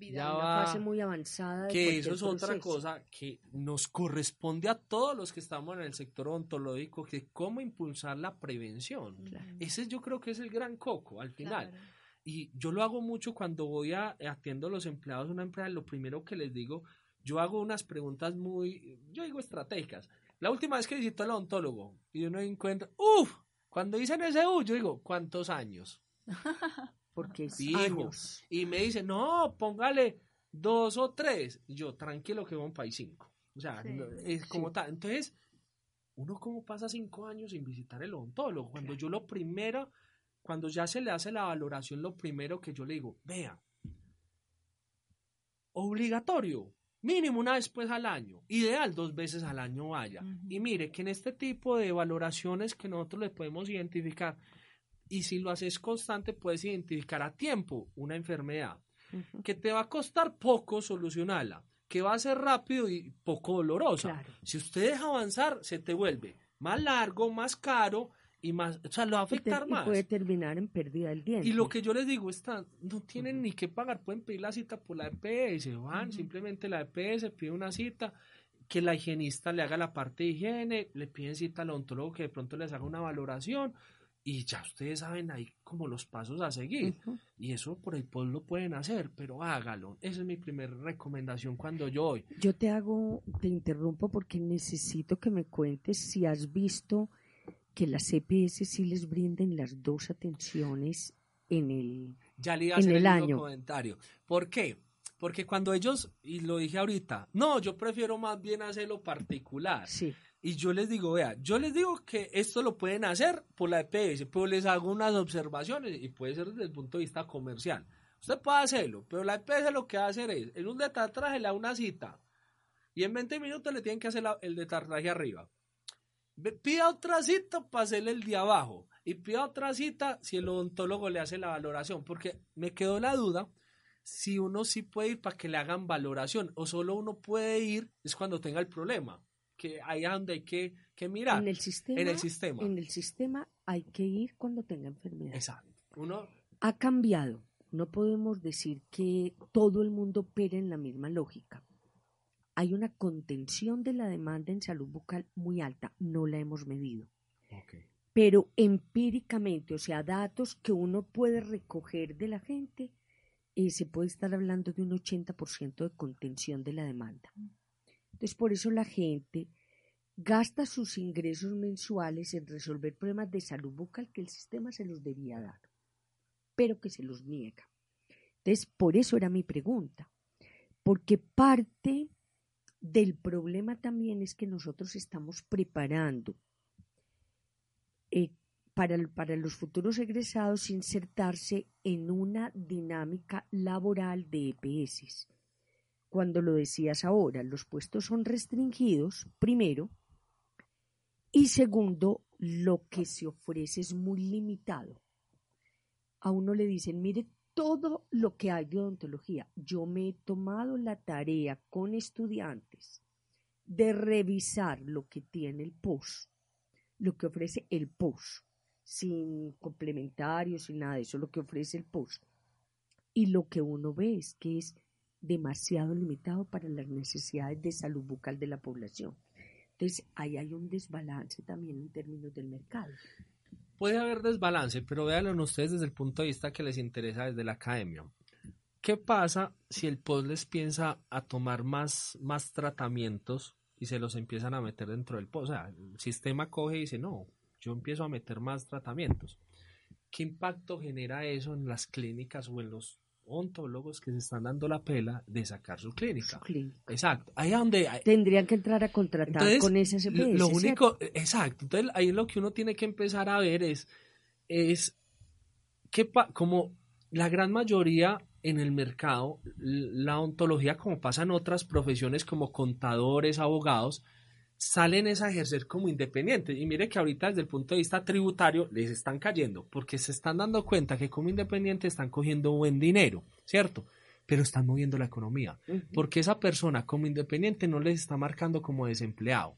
Ya va, una fase muy avanzada. que eso es otra cosa que nos corresponde a todos los que estamos en el sector odontológico, que cómo impulsar la prevención. Ese yo creo que es el gran coco al final. Y yo lo hago mucho cuando voy a atiendo a los empleados de una empresa, lo primero que les digo, yo hago unas preguntas muy, yo digo estratégicas. La última vez que visito al odontólogo y uno encuentra, uff, cuando dicen ese U, yo digo, ¿cuántos años? <laughs> Porque es Y me dice, no, póngale dos o tres. Y yo, tranquilo que un país cinco. O sea, es como tal. Entonces, uno como pasa cinco años sin visitar el odontólogo. Cuando yo lo primero, cuando ya se le hace la valoración, lo primero que yo le digo, vea, obligatorio, mínimo una vez pues al año, ideal dos veces al año vaya. Y mire que en este tipo de valoraciones que nosotros le podemos identificar, y si lo haces constante, puedes identificar a tiempo una enfermedad que te va a costar poco solucionarla, que va a ser rápido y poco dolorosa. Si usted deja avanzar, se te vuelve más largo, más caro y más, o sea, lo va a afectar más. Y puede terminar en pérdida del diente. Y lo que yo les digo está, no tienen ni que pagar, pueden pedir la cita por la EPS, van, simplemente la EPS pide una cita, que la higienista le haga la parte de higiene, le piden cita al odontólogo que de pronto les haga una valoración, y ya ustedes saben ahí como los pasos a seguir. Y eso por el post lo pueden hacer, pero hágalo. Esa es mi primera recomendación cuando yo voy. Yo te hago, te interrumpo porque necesito que me cuentes si has visto que las CPS sí les brinden las dos atenciones en el, ya le en el, año. Comentario. ¿Por qué? Porque cuando ellos, y lo dije ahorita, no, yo prefiero más bien hacerlo particular. Sí. Y yo les digo, vea, yo les digo que esto lo pueden hacer por la EPS, pero les hago unas observaciones y puede ser desde el punto de vista comercial. Usted puede hacerlo, pero la EPS lo que va a hacer es, en un detartraje le da una cita y en 20 minutos le tienen que hacer el detartraje arriba. Pida otra cita para hacerle el de abajo y pida otra cita si el odontólogo le hace la valoración, porque me quedó la duda si uno sí puede ir para que le hagan valoración o solo uno puede ir es cuando tenga el problema que ahí es donde hay que, mirar. En el sistema. En el sistema. En el sistema hay que ir cuando tenga enfermedad. Exacto. Uno ha cambiado. No podemos decir que todo el mundo opera en la misma lógica. Hay una contención de la demanda en salud bucal muy alta. No la hemos medido. Pero empíricamente, o sea, datos que uno puede recoger de la gente, eh, se puede estar hablando de un 80% de contención de la demanda. Entonces, por eso la gente gasta sus ingresos mensuales en resolver problemas de salud bucal que el sistema se los debía dar, pero que se los niega. Entonces, por eso era mi pregunta, porque parte del problema también es que nosotros estamos preparando eh, para, para los futuros egresados insertarse en una dinámica laboral de EPS cuando lo decías ahora, los puestos son restringidos, primero, y segundo, lo que se ofrece es muy limitado. A uno le dicen, mire todo lo que hay de odontología. Yo me he tomado la tarea con estudiantes de revisar lo que tiene el POS, lo que ofrece el POS, sin complementarios, sin nada de eso, lo que ofrece el POS. Y lo que uno ve es que es demasiado limitado para las necesidades de salud bucal de la población. Entonces, ahí hay un desbalance también en términos del mercado. Puede haber desbalance, pero véanlo ustedes desde el punto de vista que les interesa desde la academia. ¿Qué pasa si el POS les piensa a tomar más, más tratamientos y se los empiezan a meter dentro del POS? O sea, el sistema coge y dice, no, yo empiezo a meter más tratamientos. ¿Qué impacto genera eso en las clínicas o en los ontólogos que se están dando la pela de sacar su clínica. Su clínica. Exacto. Ahí es donde... Tendrían que entrar a contratar Entonces, con ese CPS, Lo ¿cierto? único, exacto. Entonces ahí lo que uno tiene que empezar a ver es, es que como la gran mayoría en el mercado, la ontología, como pasa en otras profesiones como contadores, abogados, salen es a ejercer como independientes. Y mire que ahorita desde el punto de vista tributario les están cayendo, porque se están dando cuenta que como independientes están cogiendo buen dinero, ¿cierto? Pero están moviendo la economía, porque esa persona como independiente no les está marcando como desempleado,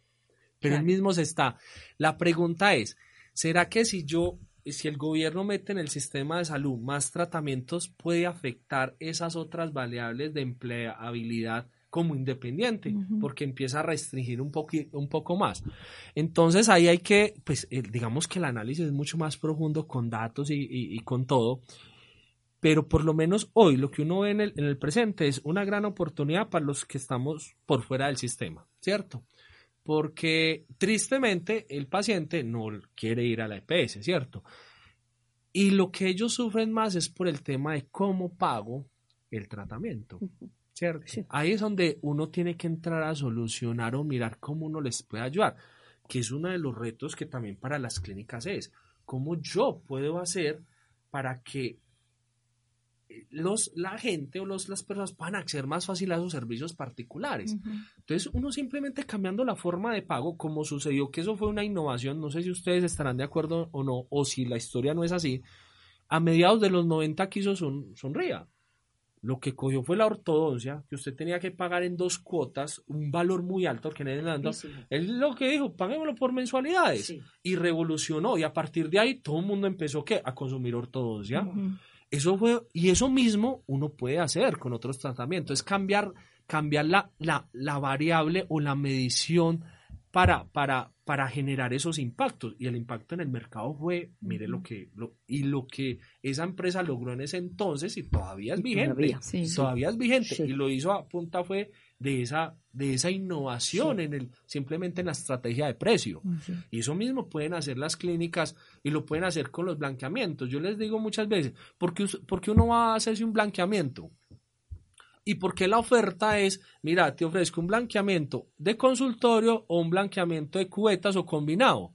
pero él Claro. mismo se está. La pregunta es, ¿será que si yo, si el gobierno mete en el sistema de salud más tratamientos, puede afectar esas otras variables de empleabilidad como independiente? Porque empieza a restringir un, un poco más. Entonces ahí hay que, pues eh, digamos que el análisis es mucho más profundo con datos y, y- y con todo. Pero por lo menos hoy lo que uno ve en el, en el presente es una gran oportunidad para los que estamos por fuera del sistema, ¿cierto? Porque tristemente el paciente no quiere ir a la EPS, ¿cierto? Y lo que ellos sufren más es por el tema de cómo pago el tratamiento, ¿cierto? Sí. Ahí es donde uno tiene que entrar a solucionar o mirar cómo uno les puede ayudar, que es uno de los retos que también para las clínicas es, cómo yo puedo hacer para que los, la gente o los, las personas puedan acceder más fácil a esos servicios particulares. Entonces, uno simplemente cambiando la forma de pago, como sucedió que eso fue una innovación, no sé si ustedes estarán de acuerdo o no, o si la historia no es así, a mediados de los 90 quiso son, Sonría. Lo que cogió fue la ortodoncia, que usted tenía que pagar en dos cuotas un valor muy alto, que en Irlanda, Sí, sí. él lo que dijo, paguémoslo por mensualidades. Sí. Y revolucionó, y a partir de ahí todo el mundo empezó ¿qué? a consumir ortodoncia. Eso fue, y eso mismo uno puede hacer con otros tratamientos, es cambiar, cambiar la, la, la variable o la medición para, para, para generar esos impactos. Y el impacto en el mercado fue, mire lo que, lo, y lo que esa empresa logró en ese entonces y todavía es vigente. todavía, Sí. Todavía es vigente. Sí. Y lo hizo a punta fue de esa, de esa innovación en el, simplemente en la estrategia de precio. Y eso mismo pueden hacer las clínicas y lo pueden hacer con los blanqueamientos. Yo les digo muchas veces, ¿por qué, por qué uno va a hacerse un blanqueamiento? ¿Y por qué la oferta es, mira, te ofrezco un blanqueamiento de consultorio o un blanqueamiento de cubetas o combinado?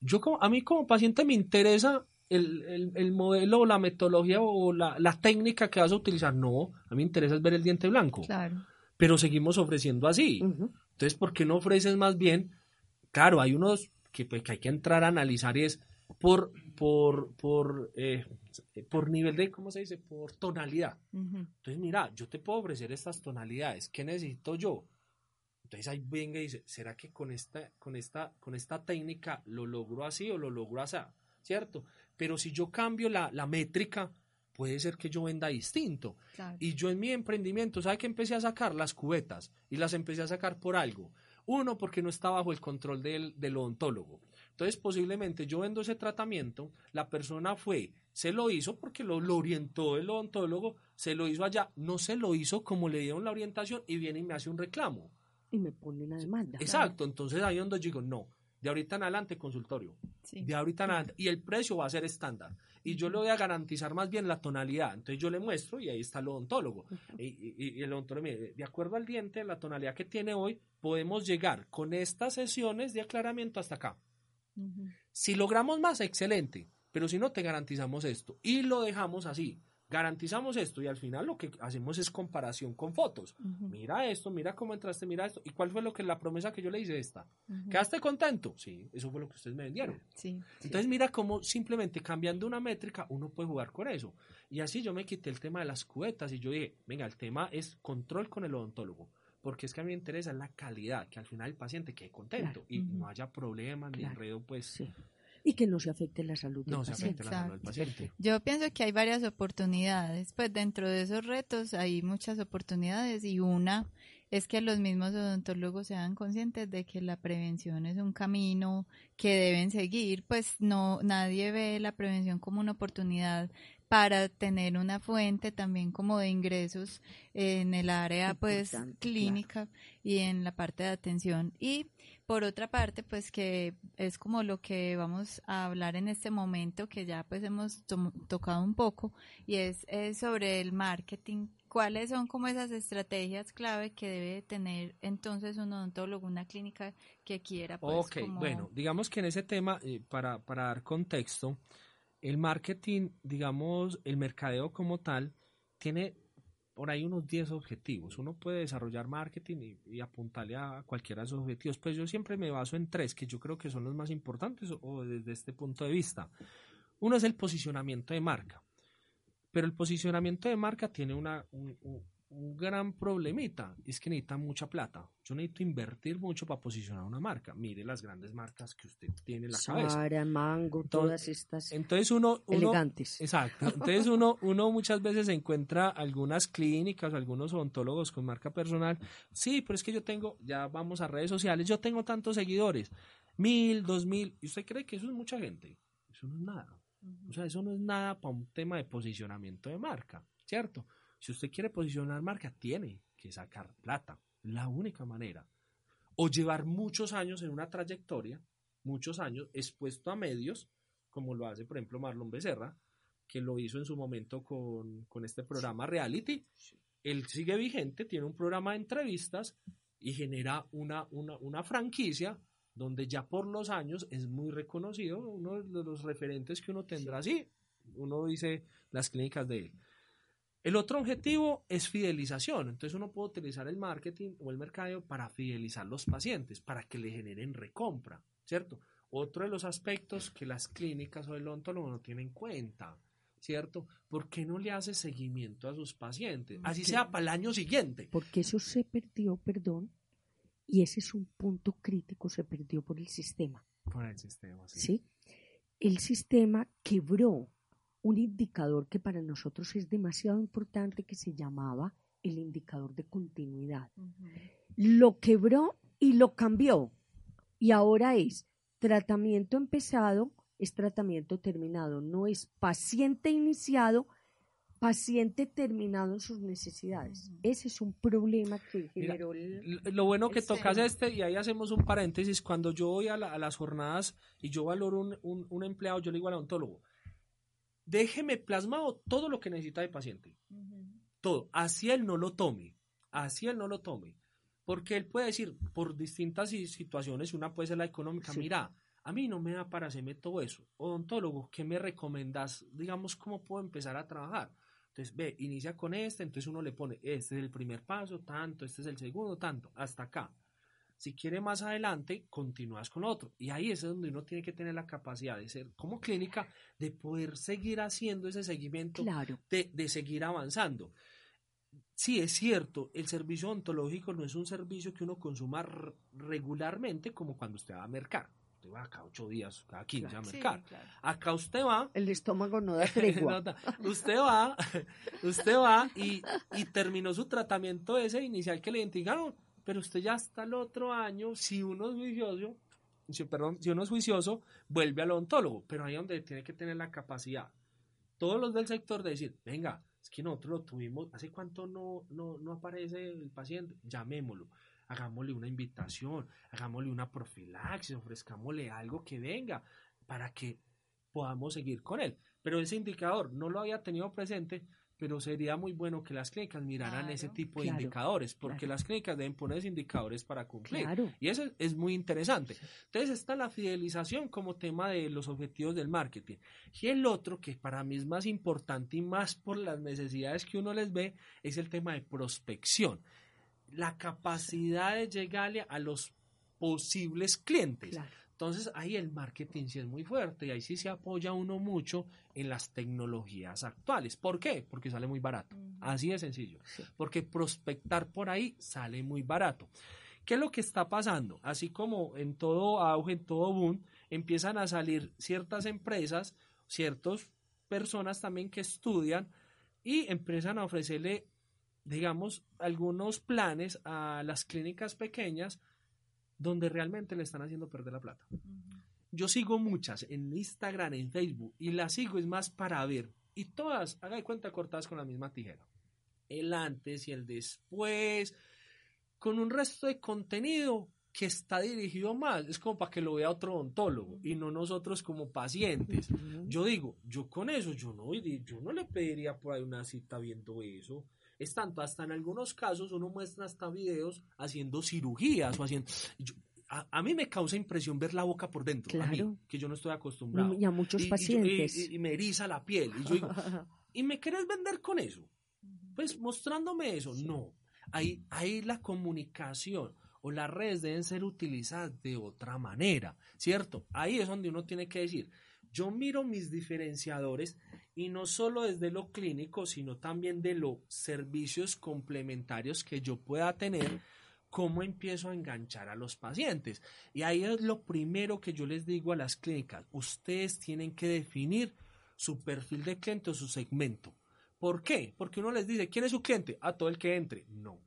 Yo como, a mí como paciente me interesa el, el- el modelo o la metodología o la, la técnica que vas a utilizar. No, a mí me interesa es ver el diente blanco. Claro. Pero seguimos ofreciendo así. Entonces, ¿por qué no ofreces más bien? Claro, hay unos que, pues, que hay que entrar a analizar y es por, por, por, eh, por nivel de, ¿cómo se dice? Por tonalidad. Entonces, mira, yo te puedo ofrecer estas tonalidades. ¿Qué necesito yo? Entonces ahí venga y dice, ¿será que con esta, con esta, con esta técnica lo logro así o lo logro así? ¿Cierto? Pero si yo cambio la, la métrica, puede ser que yo venda distinto. Claro. Y yo en mi emprendimiento, ¿sabe que empecé a sacar? Las cubetas. Y las empecé a sacar por algo. Uno, porque no está bajo el control del, del odontólogo. Entonces, posiblemente yo vendo ese tratamiento, la persona fue, se lo hizo porque lo, lo orientó el odontólogo, se lo hizo allá, no se lo hizo como le dieron la orientación y viene y me hace un reclamo. Y me pone una demanda. Exacto, entonces ahí es donde yo digo, no, de ahorita en adelante consultorio, Sí. de ahorita en adelante, y el precio va a ser estándar. Y yo le voy a garantizar más bien la tonalidad. Entonces yo le muestro y ahí está el odontólogo. Y, y- y el odontólogo me dice, de acuerdo al diente, la tonalidad que tiene hoy, podemos llegar con estas sesiones de aclaramiento hasta acá. Si logramos más, excelente. Pero si no, te garantizamos esto. Y lo dejamos así. Garantizamos esto y al final lo que hacemos es comparación con fotos. Mira esto, mira cómo entraste, mira esto. ¿Y cuál fue lo que la promesa que yo le hice esta? ¿Quedaste contento? Sí, eso fue lo que ustedes me vendieron. Sí. Entonces mira cómo simplemente cambiando una métrica uno puede jugar con eso. Y así yo me quité el tema de las cubetas y yo dije, venga, el tema es control con el odontólogo. Porque es que a mí me interesa la calidad, que al final el paciente quede contento Claro. y no haya problemas ni Claro. enredo, pues Sí. Y que no se afecte la salud del no se paciente. afecte la salud del paciente. Yo pienso que hay varias oportunidades, pues dentro de esos retos hay muchas oportunidades y una es que los mismos odontólogos sean conscientes de que la prevención es un camino que deben seguir, pues no nadie ve la prevención como una oportunidad para tener una fuente también como de ingresos en el área pues clínica y en la parte de atención. Y por otra parte pues que es como lo que vamos a hablar en este momento que ya pues hemos tocado un poco y es, sobre el marketing. Cuáles son como esas estrategias clave que debe tener entonces un odontólogo una clínica que quiera pues Ok, bueno digamos que en ese tema eh, para, para dar contexto el marketing, digamos, el mercadeo como tal, tiene por ahí unos 10 objetivos. Uno puede desarrollar marketing y, apuntarle a cualquiera de esos objetivos, pues yo siempre me baso en tres, que yo creo que son los más importantes o desde este punto de vista. Uno es el posicionamiento de marca, pero el posicionamiento de marca tiene una, un gran problemita es que necesita mucha plata. Yo necesito invertir mucho para posicionar una marca. Mire las grandes marcas que usted tiene en la Sara, cabeza. Mango, todas estas entonces uno, elegantes. Exacto. Entonces uno, uno muchas veces encuentra algunas clínicas o algunos odontólogos con marca personal. Sí, pero es que yo tengo, ya vamos a redes sociales, yo tengo tantos seguidores, mil, dos mil. ¿Y usted cree que eso es mucha gente? Eso no es nada. O sea, eso no es nada para un tema de posicionamiento de marca, ¿cierto? Si usted quiere posicionar marca, tiene que sacar plata. La única manera. O llevar muchos años en una trayectoria, muchos años expuesto a medios, como lo hace, por ejemplo, Marlon Becerra, que lo hizo en su momento con, este programa Reality. Él sigue vigente, tiene un programa de entrevistas y genera una, una, una franquicia donde ya por los años es muy reconocido, uno de los referentes que uno tendrá así. Uno dice las clínicas de él. El otro objetivo es fidelización. Entonces uno puede utilizar el marketing o el mercado para fidelizar los pacientes, para que le generen recompra, ¿cierto? Otro de los aspectos que las clínicas o el ontólogo no tienen en cuenta, ¿cierto? ¿Por qué no le hace seguimiento a sus pacientes? Así sea para el año siguiente. Porque eso se perdió, perdón, y ese es un punto crítico, se perdió por el sistema. Por el sistema, sí. ¿Sí? El sistema quebró un indicador que para nosotros es demasiado importante que se llamaba el indicador de continuidad. Lo quebró y lo cambió. Y ahora es tratamiento empezado, es tratamiento terminado. No es paciente iniciado, paciente terminado en sus necesidades. Ese es un problema que generó Lo bueno que tocas este, y ahí hacemos un paréntesis, cuando yo voy a, las jornadas y yo valoro un, un empleado, yo le digo al odontólogo, déjeme plasmado todo lo que necesita el paciente. Todo. Así él no lo tome. Así él no lo tome. Porque él puede decir, por distintas situaciones, una puede ser la económica, mira, a mí no me da para hacerme todo eso. Odontólogo, ¿qué me recomendas? Digamos, ¿cómo puedo empezar a trabajar? Entonces, ve, inicia con este, entonces uno le pone, este es el primer paso, tanto, este es el segundo, tanto, hasta acá. Si quiere más adelante, continúas con otro. Y ahí es donde uno tiene que tener la capacidad de ser como clínica, de poder seguir haciendo ese seguimiento, de, de seguir avanzando. Sí, es cierto, el servicio ontológico no es un servicio que uno consuma regularmente como cuando usted va a mercar. Usted va cada ocho días, cada quince a mercar. Acá usted va. El estómago no da <laughs> tregua. usted va, <laughs> usted va y, y terminó su tratamiento ese inicial que le identificaron pero usted ya hasta el otro año, si uno es juicioso, si, perdón, si uno es juicioso, vuelve al odontólogo, pero ahí es donde tiene que tener la capacidad. Todos los del sector de decir, venga, es que nosotros lo tuvimos, ¿hace cuánto no, no, no aparece el paciente? Llamémoslo, hagámosle una invitación, hagámosle una profilaxis, ofrezcámosle algo que venga para que podamos seguir con él. Pero ese indicador no lo había tenido presente pero sería muy bueno que las clínicas miraran ese tipo de indicadores, porque las clínicas deben poner indicadores para cumplir. Y eso es muy interesante. Entonces está la fidelización como tema de los objetivos del marketing. Y el otro, que para mí es más importante y más por las necesidades que uno les ve, es el tema de prospección. La capacidad de llegarle a los posibles clientes. Entonces ahí el marketing sí es muy fuerte y ahí sí se apoya uno mucho en las tecnologías actuales. ¿Por qué? Porque sale muy barato. Así de sencillo. Porque prospectar por ahí sale muy barato. ¿Qué es lo que está pasando? Así como en todo auge, en todo boom, empiezan a salir ciertas empresas, ciertas personas también que estudian y empiezan a ofrecerle, digamos, algunos planes a las clínicas pequeñas donde realmente le están haciendo perder la plata. Yo sigo muchas en Instagram, en Facebook, y las sigo es más para ver y todas, haga de cuenta, cortadas con la misma tijera. El antes y el después, con un resto de contenido que está dirigido más, es como para que lo vea otro odontólogo y no nosotros como pacientes. Yo digo, yo con eso, yo no, yo no le pediría por ahí una cita viendo eso. Es tanto, hasta en algunos casos uno muestra hasta videos haciendo cirugías o haciendo... a, mí me causa impresión ver la boca por dentro, a mí, que yo no estoy acostumbrado. Y a muchos pacientes. Y, me eriza la piel. Y yo digo, <laughs> ¿y me quieres vender con eso? Pues mostrándome eso. No, ahí, ahí la comunicación o las redes deben ser utilizadas de otra manera, ¿cierto? Ahí es donde uno tiene que decir, yo miro mis diferenciadores y no solo desde lo clínico, sino también de los servicios complementarios que yo pueda tener, cómo empiezo a enganchar a los pacientes. Y ahí es lo primero que yo les digo a las clínicas, ustedes tienen que definir su perfil de cliente o su segmento. ¿Por qué? Porque uno les dice, ¿quién es su cliente? A todo el que entre. No,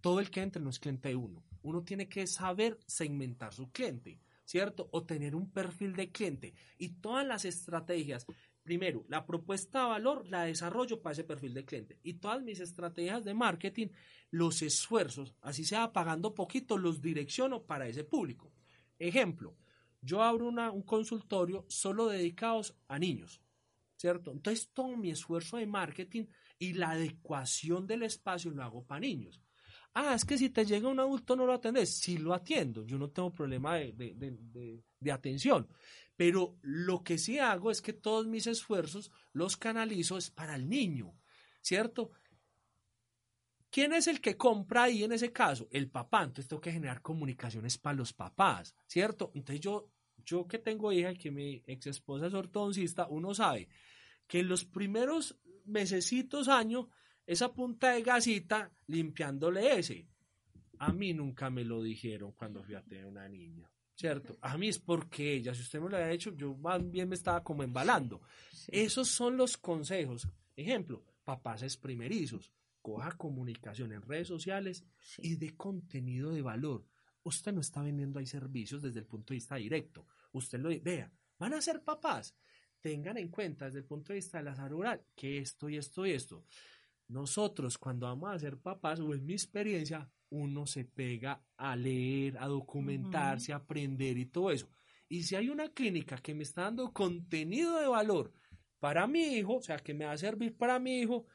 todo el que entre no es cliente de uno uno tiene que saber segmentar su cliente, ¿cierto? O tener un perfil de cliente. Y todas las estrategias, primero, la propuesta de valor la desarrollo para ese perfil de cliente. Y todas mis estrategias de marketing, los esfuerzos, así sea pagando poquito, los direcciono para ese público. Ejemplo, yo abro un consultorio solo dedicados a niños, ¿cierto? Entonces todo mi esfuerzo de marketing y la adecuación del espacio lo hago para niños. Ah, es que si te llega un adulto no lo atendes. Sí lo atiendo, yo no tengo problema de, atención. Pero lo que sí hago es que todos mis esfuerzos los canalizo es para el niño, ¿cierto? ¿Quién es el que compra ahí en ese caso? El papá. Entonces tengo que generar comunicaciones para los papás, ¿cierto? Entonces yo, yo que tengo hija y que mi ex esposa es ortodoncista, uno sabe que en los primeros mesecitos, años, esa punta de gasita limpiándole ese. A mí nunca me lo dijeron cuando fui a tener una niña, ¿cierto? A mí es porque ella, si usted me lo había hecho, yo más bien me estaba como embalando. Esos son los consejos. Ejemplo, papás es primerizos, coja comunicación en redes sociales y de contenido de valor. Usted no está vendiendo ahí servicios desde el punto de vista directo. Usted lo vea, van a ser papás. Tengan en cuenta desde el punto de vista de la salud oral que esto y esto y esto. Nosotros cuando vamos a ser papás, o en mi experiencia, uno se pega a leer, a documentarse, a aprender y todo eso. Y si hay una clínica que me está dando contenido de valor para mi hijo, o sea, que me va a servir para mi hijo,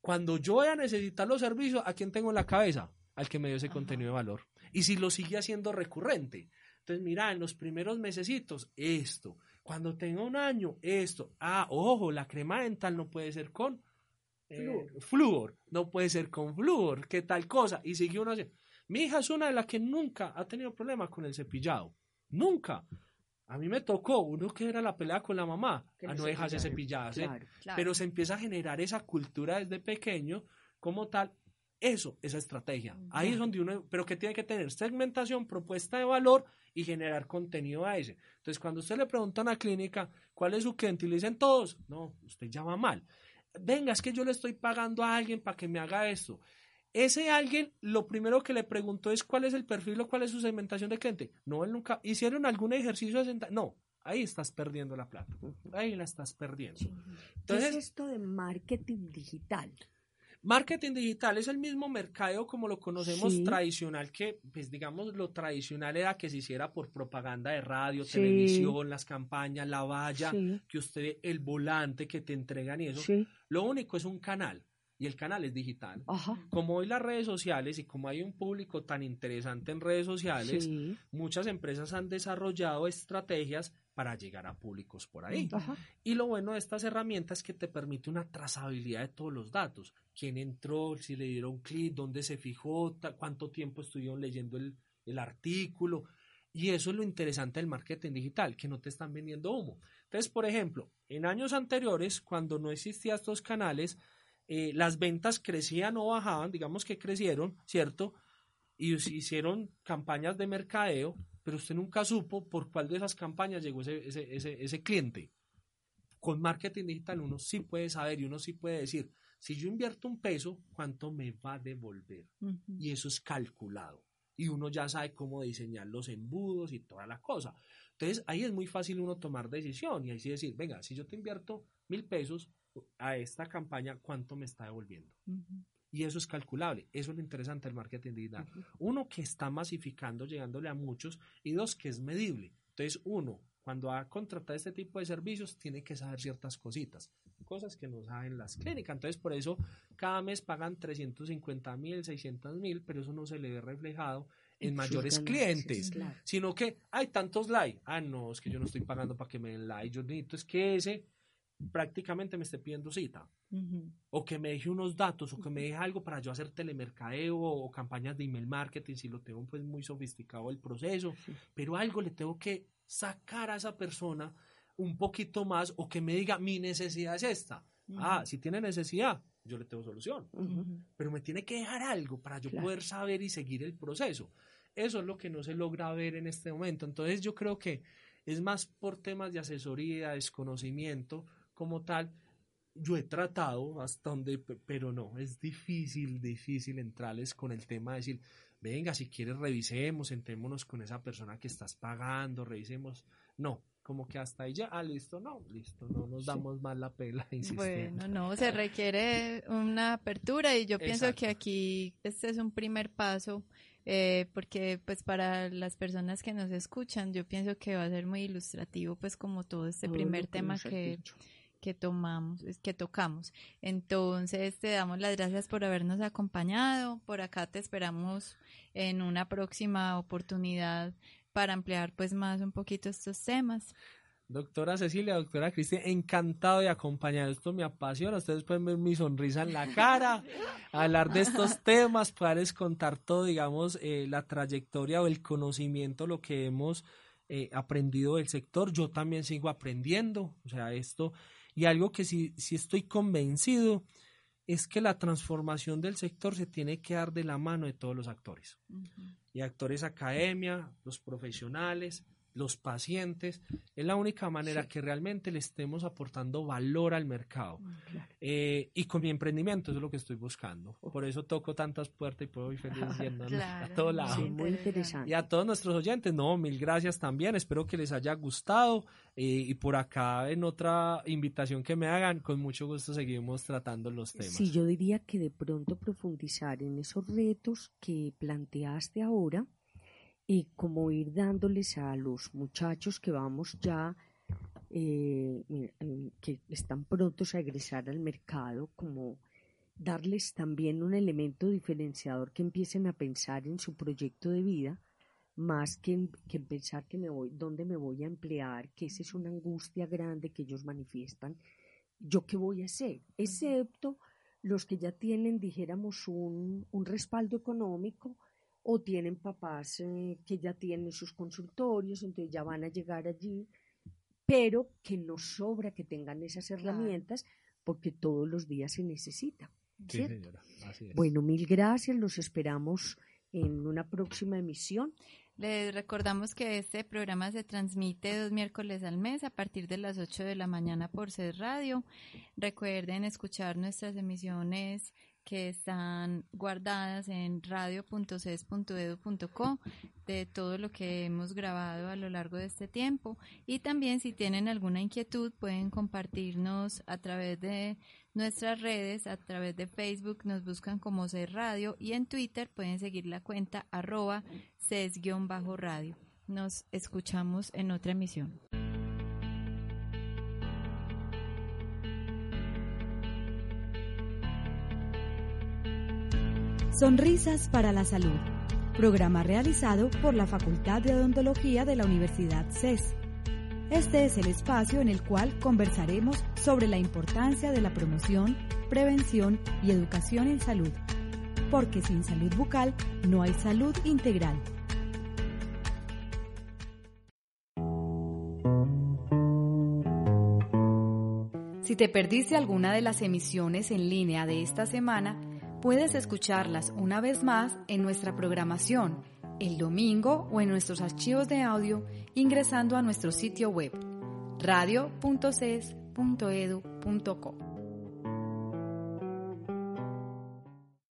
cuando yo voy a necesitar los servicios, ¿a quién tengo en la cabeza? Al que me dio ese contenido de valor. Y si lo sigue haciendo recurrente. Entonces, mira, en los primeros mesecitos, esto. Cuando tenga un año, esto. Ah, ojo, la crema dental no puede ser con eh, flúor. No puede ser con flúor, qué tal cosa. Y siguió uno así. Mi hija es una de las que nunca ha tenido problemas con el cepillado. Nunca. A mí me tocó, uno que era la pelea con la mamá, a no dejarse cepillarse. Pero se empieza a generar esa cultura desde pequeño, como tal. Eso, esa estrategia. Ahí es donde uno, pero que tiene que tener segmentación, propuesta de valor y generar contenido a ese. Entonces, cuando usted le pregunta a una clínica cuál es su cliente y le dicen todos, no, usted llama mal venga, es que yo le estoy pagando a alguien para que me haga esto. Ese alguien, lo primero que le preguntó es cuál es el perfil o cuál es su segmentación de cliente. No, él nunca. ¿Hicieron algún ejercicio de No, ahí estás perdiendo la plata. Ahí la estás perdiendo. Entonces, ¿Qué es esto de marketing digital? Marketing digital es el mismo mercado como lo conocemos tradicional, que pues digamos lo tradicional era que se hiciera por propaganda de radio, televisión, las campañas, la valla, que usted, el volante que te entregan y eso. Lo único es un canal y el canal es digital. Como hoy las redes sociales y como hay un público tan interesante en redes sociales, muchas empresas han desarrollado estrategias para llegar a públicos por ahí. Y lo bueno de estas herramientas es que te permite una trazabilidad de todos los datos. Quién entró, si le dieron clic, dónde se fijó, cuánto tiempo estuvieron leyendo el, el artículo. Y eso es lo interesante del marketing digital, que no te están vendiendo humo. Entonces, por ejemplo, en años anteriores, cuando no existían estos canales, eh, las ventas crecían o bajaban, digamos que crecieron, ¿cierto? Y hicieron campañas de mercadeo, pero usted nunca supo por cuál de esas campañas llegó ese, ese, ese, cliente. Con marketing digital uno sí puede saber y uno sí puede decir, si yo invierto un peso, ¿cuánto me va a devolver? Y eso es calculado. Y uno ya sabe cómo diseñar los embudos y toda la cosa. Entonces ahí es muy fácil uno tomar decisión y así decir, venga, si yo te invierto mil pesos, a esta campaña, ¿cuánto me está devolviendo? Y eso es calculable. Eso es lo interesante del marketing digital. Uno, que está masificando, llegándole a muchos. Y dos, que es medible. Entonces, uno, cuando va a contratar este tipo de servicios, tiene que saber ciertas cositas. Cosas que no saben las clínicas. Entonces, por eso, cada mes pagan 350 mil, 600 mil, pero eso no se le ve reflejado en mayores clientes, sino que hay tantos likes. Ah, no, es que yo no estoy pagando para que me den like. Yo necesito es que ese prácticamente me esté pidiendo cita. O que me deje unos datos, o que me deje algo para yo hacer telemercadeo o, campañas de email marketing, si lo tengo pues muy sofisticado el proceso, pero algo le tengo que sacar a esa persona un poquito más o que me diga mi necesidad es esta. Ah, si tiene necesidad, yo le tengo solución. Pero me tiene que dejar algo para yo poder saber y seguir el proceso. Eso es lo que no se logra ver en este momento. Entonces yo creo que es más por temas de asesoría, desconocimiento como tal, yo he tratado hasta donde, pero no, es difícil, difícil entrarles con el tema de decir, venga, si quieres revisemos, sentémonos con esa persona que estás pagando, revisemos. No, como que hasta ahí ya, ah, listo, no, listo, no nos damos más la pela. <laughs> Bueno, no, se requiere una apertura y yo pienso que aquí este es un primer paso. Eh, porque pues para las personas que nos escuchan yo pienso que va a ser muy ilustrativo pues como todo este primer tema que, que tomamos, que tocamos. Entonces te damos las gracias por habernos acompañado. Por acá te esperamos en una próxima oportunidad para ampliar pues más un poquito estos temas. Doctora Cecilia, doctora Cristian, encantado de acompañar. Esto me apasiona. Ustedes pueden ver mi sonrisa en la cara, hablar de estos <laughs> temas, poderles contar todo, digamos, eh, la trayectoria o el conocimiento, lo que hemos eh, aprendido del sector. Yo también sigo aprendiendo. O sea, esto y algo que sí, estoy convencido es que la transformación del sector se tiene que dar de la mano de todos los actores. Y actores academia, los profesionales, los pacientes, es la única manera que realmente le estemos aportando valor al mercado. Mm, eh, y con mi emprendimiento eso es lo que estoy buscando. Por eso toco tantas puertas y puedo ir feliz <laughs> yendo a todos lados. muy interesante. Y a todos nuestros oyentes, no, mil gracias también. Espero que les haya gustado. Eh, y por acá, en otra invitación que me hagan, con mucho gusto seguimos tratando los temas. Sí, yo diría que de pronto profundizar en esos retos que planteaste ahora y como ir dándoles a los muchachos que vamos ya, eh, que están prontos a egresar al mercado, como darles también un elemento diferenciador que empiecen a pensar en su proyecto de vida, más que que pensar que me voy, dónde me voy a emplear, que esa es una angustia grande que ellos manifiestan. ¿Yo qué voy a hacer? Excepto los que ya tienen, dijéramos, un, un respaldo económico, o tienen papás eh, que ya tienen sus consultorios, entonces ya van a llegar allí, pero que no sobra que tengan esas herramientas porque todos los días se necesita. Bueno, mil gracias, los esperamos en una próxima emisión. Les recordamos que este programa se transmite dos miércoles al mes a partir de las 8 de la mañana por CES Radio. Recuerden escuchar nuestras emisiones que están guardadas en radio.ces.edu.co de todo lo que hemos grabado a lo largo de este tiempo y también si tienen alguna inquietud pueden compartirnos a través de nuestras redes, a través de Facebook nos buscan como CES Radio y en Twitter pueden seguir la cuenta arroba CES-radio. Nos escuchamos en otra emisión. Sonrisas para la Salud, programa realizado por la Facultad de Odontología de la Universidad CES. Este es el espacio en el cual conversaremos sobre la importancia de la promoción, prevención y educación en salud, porque sin salud bucal no hay salud integral. Si te perdiste alguna de las emisiones en línea de esta semana, Puedes escucharlas una vez más en nuestra programación el domingo o en nuestros archivos de audio ingresando a nuestro sitio web radio.ces.edu.co.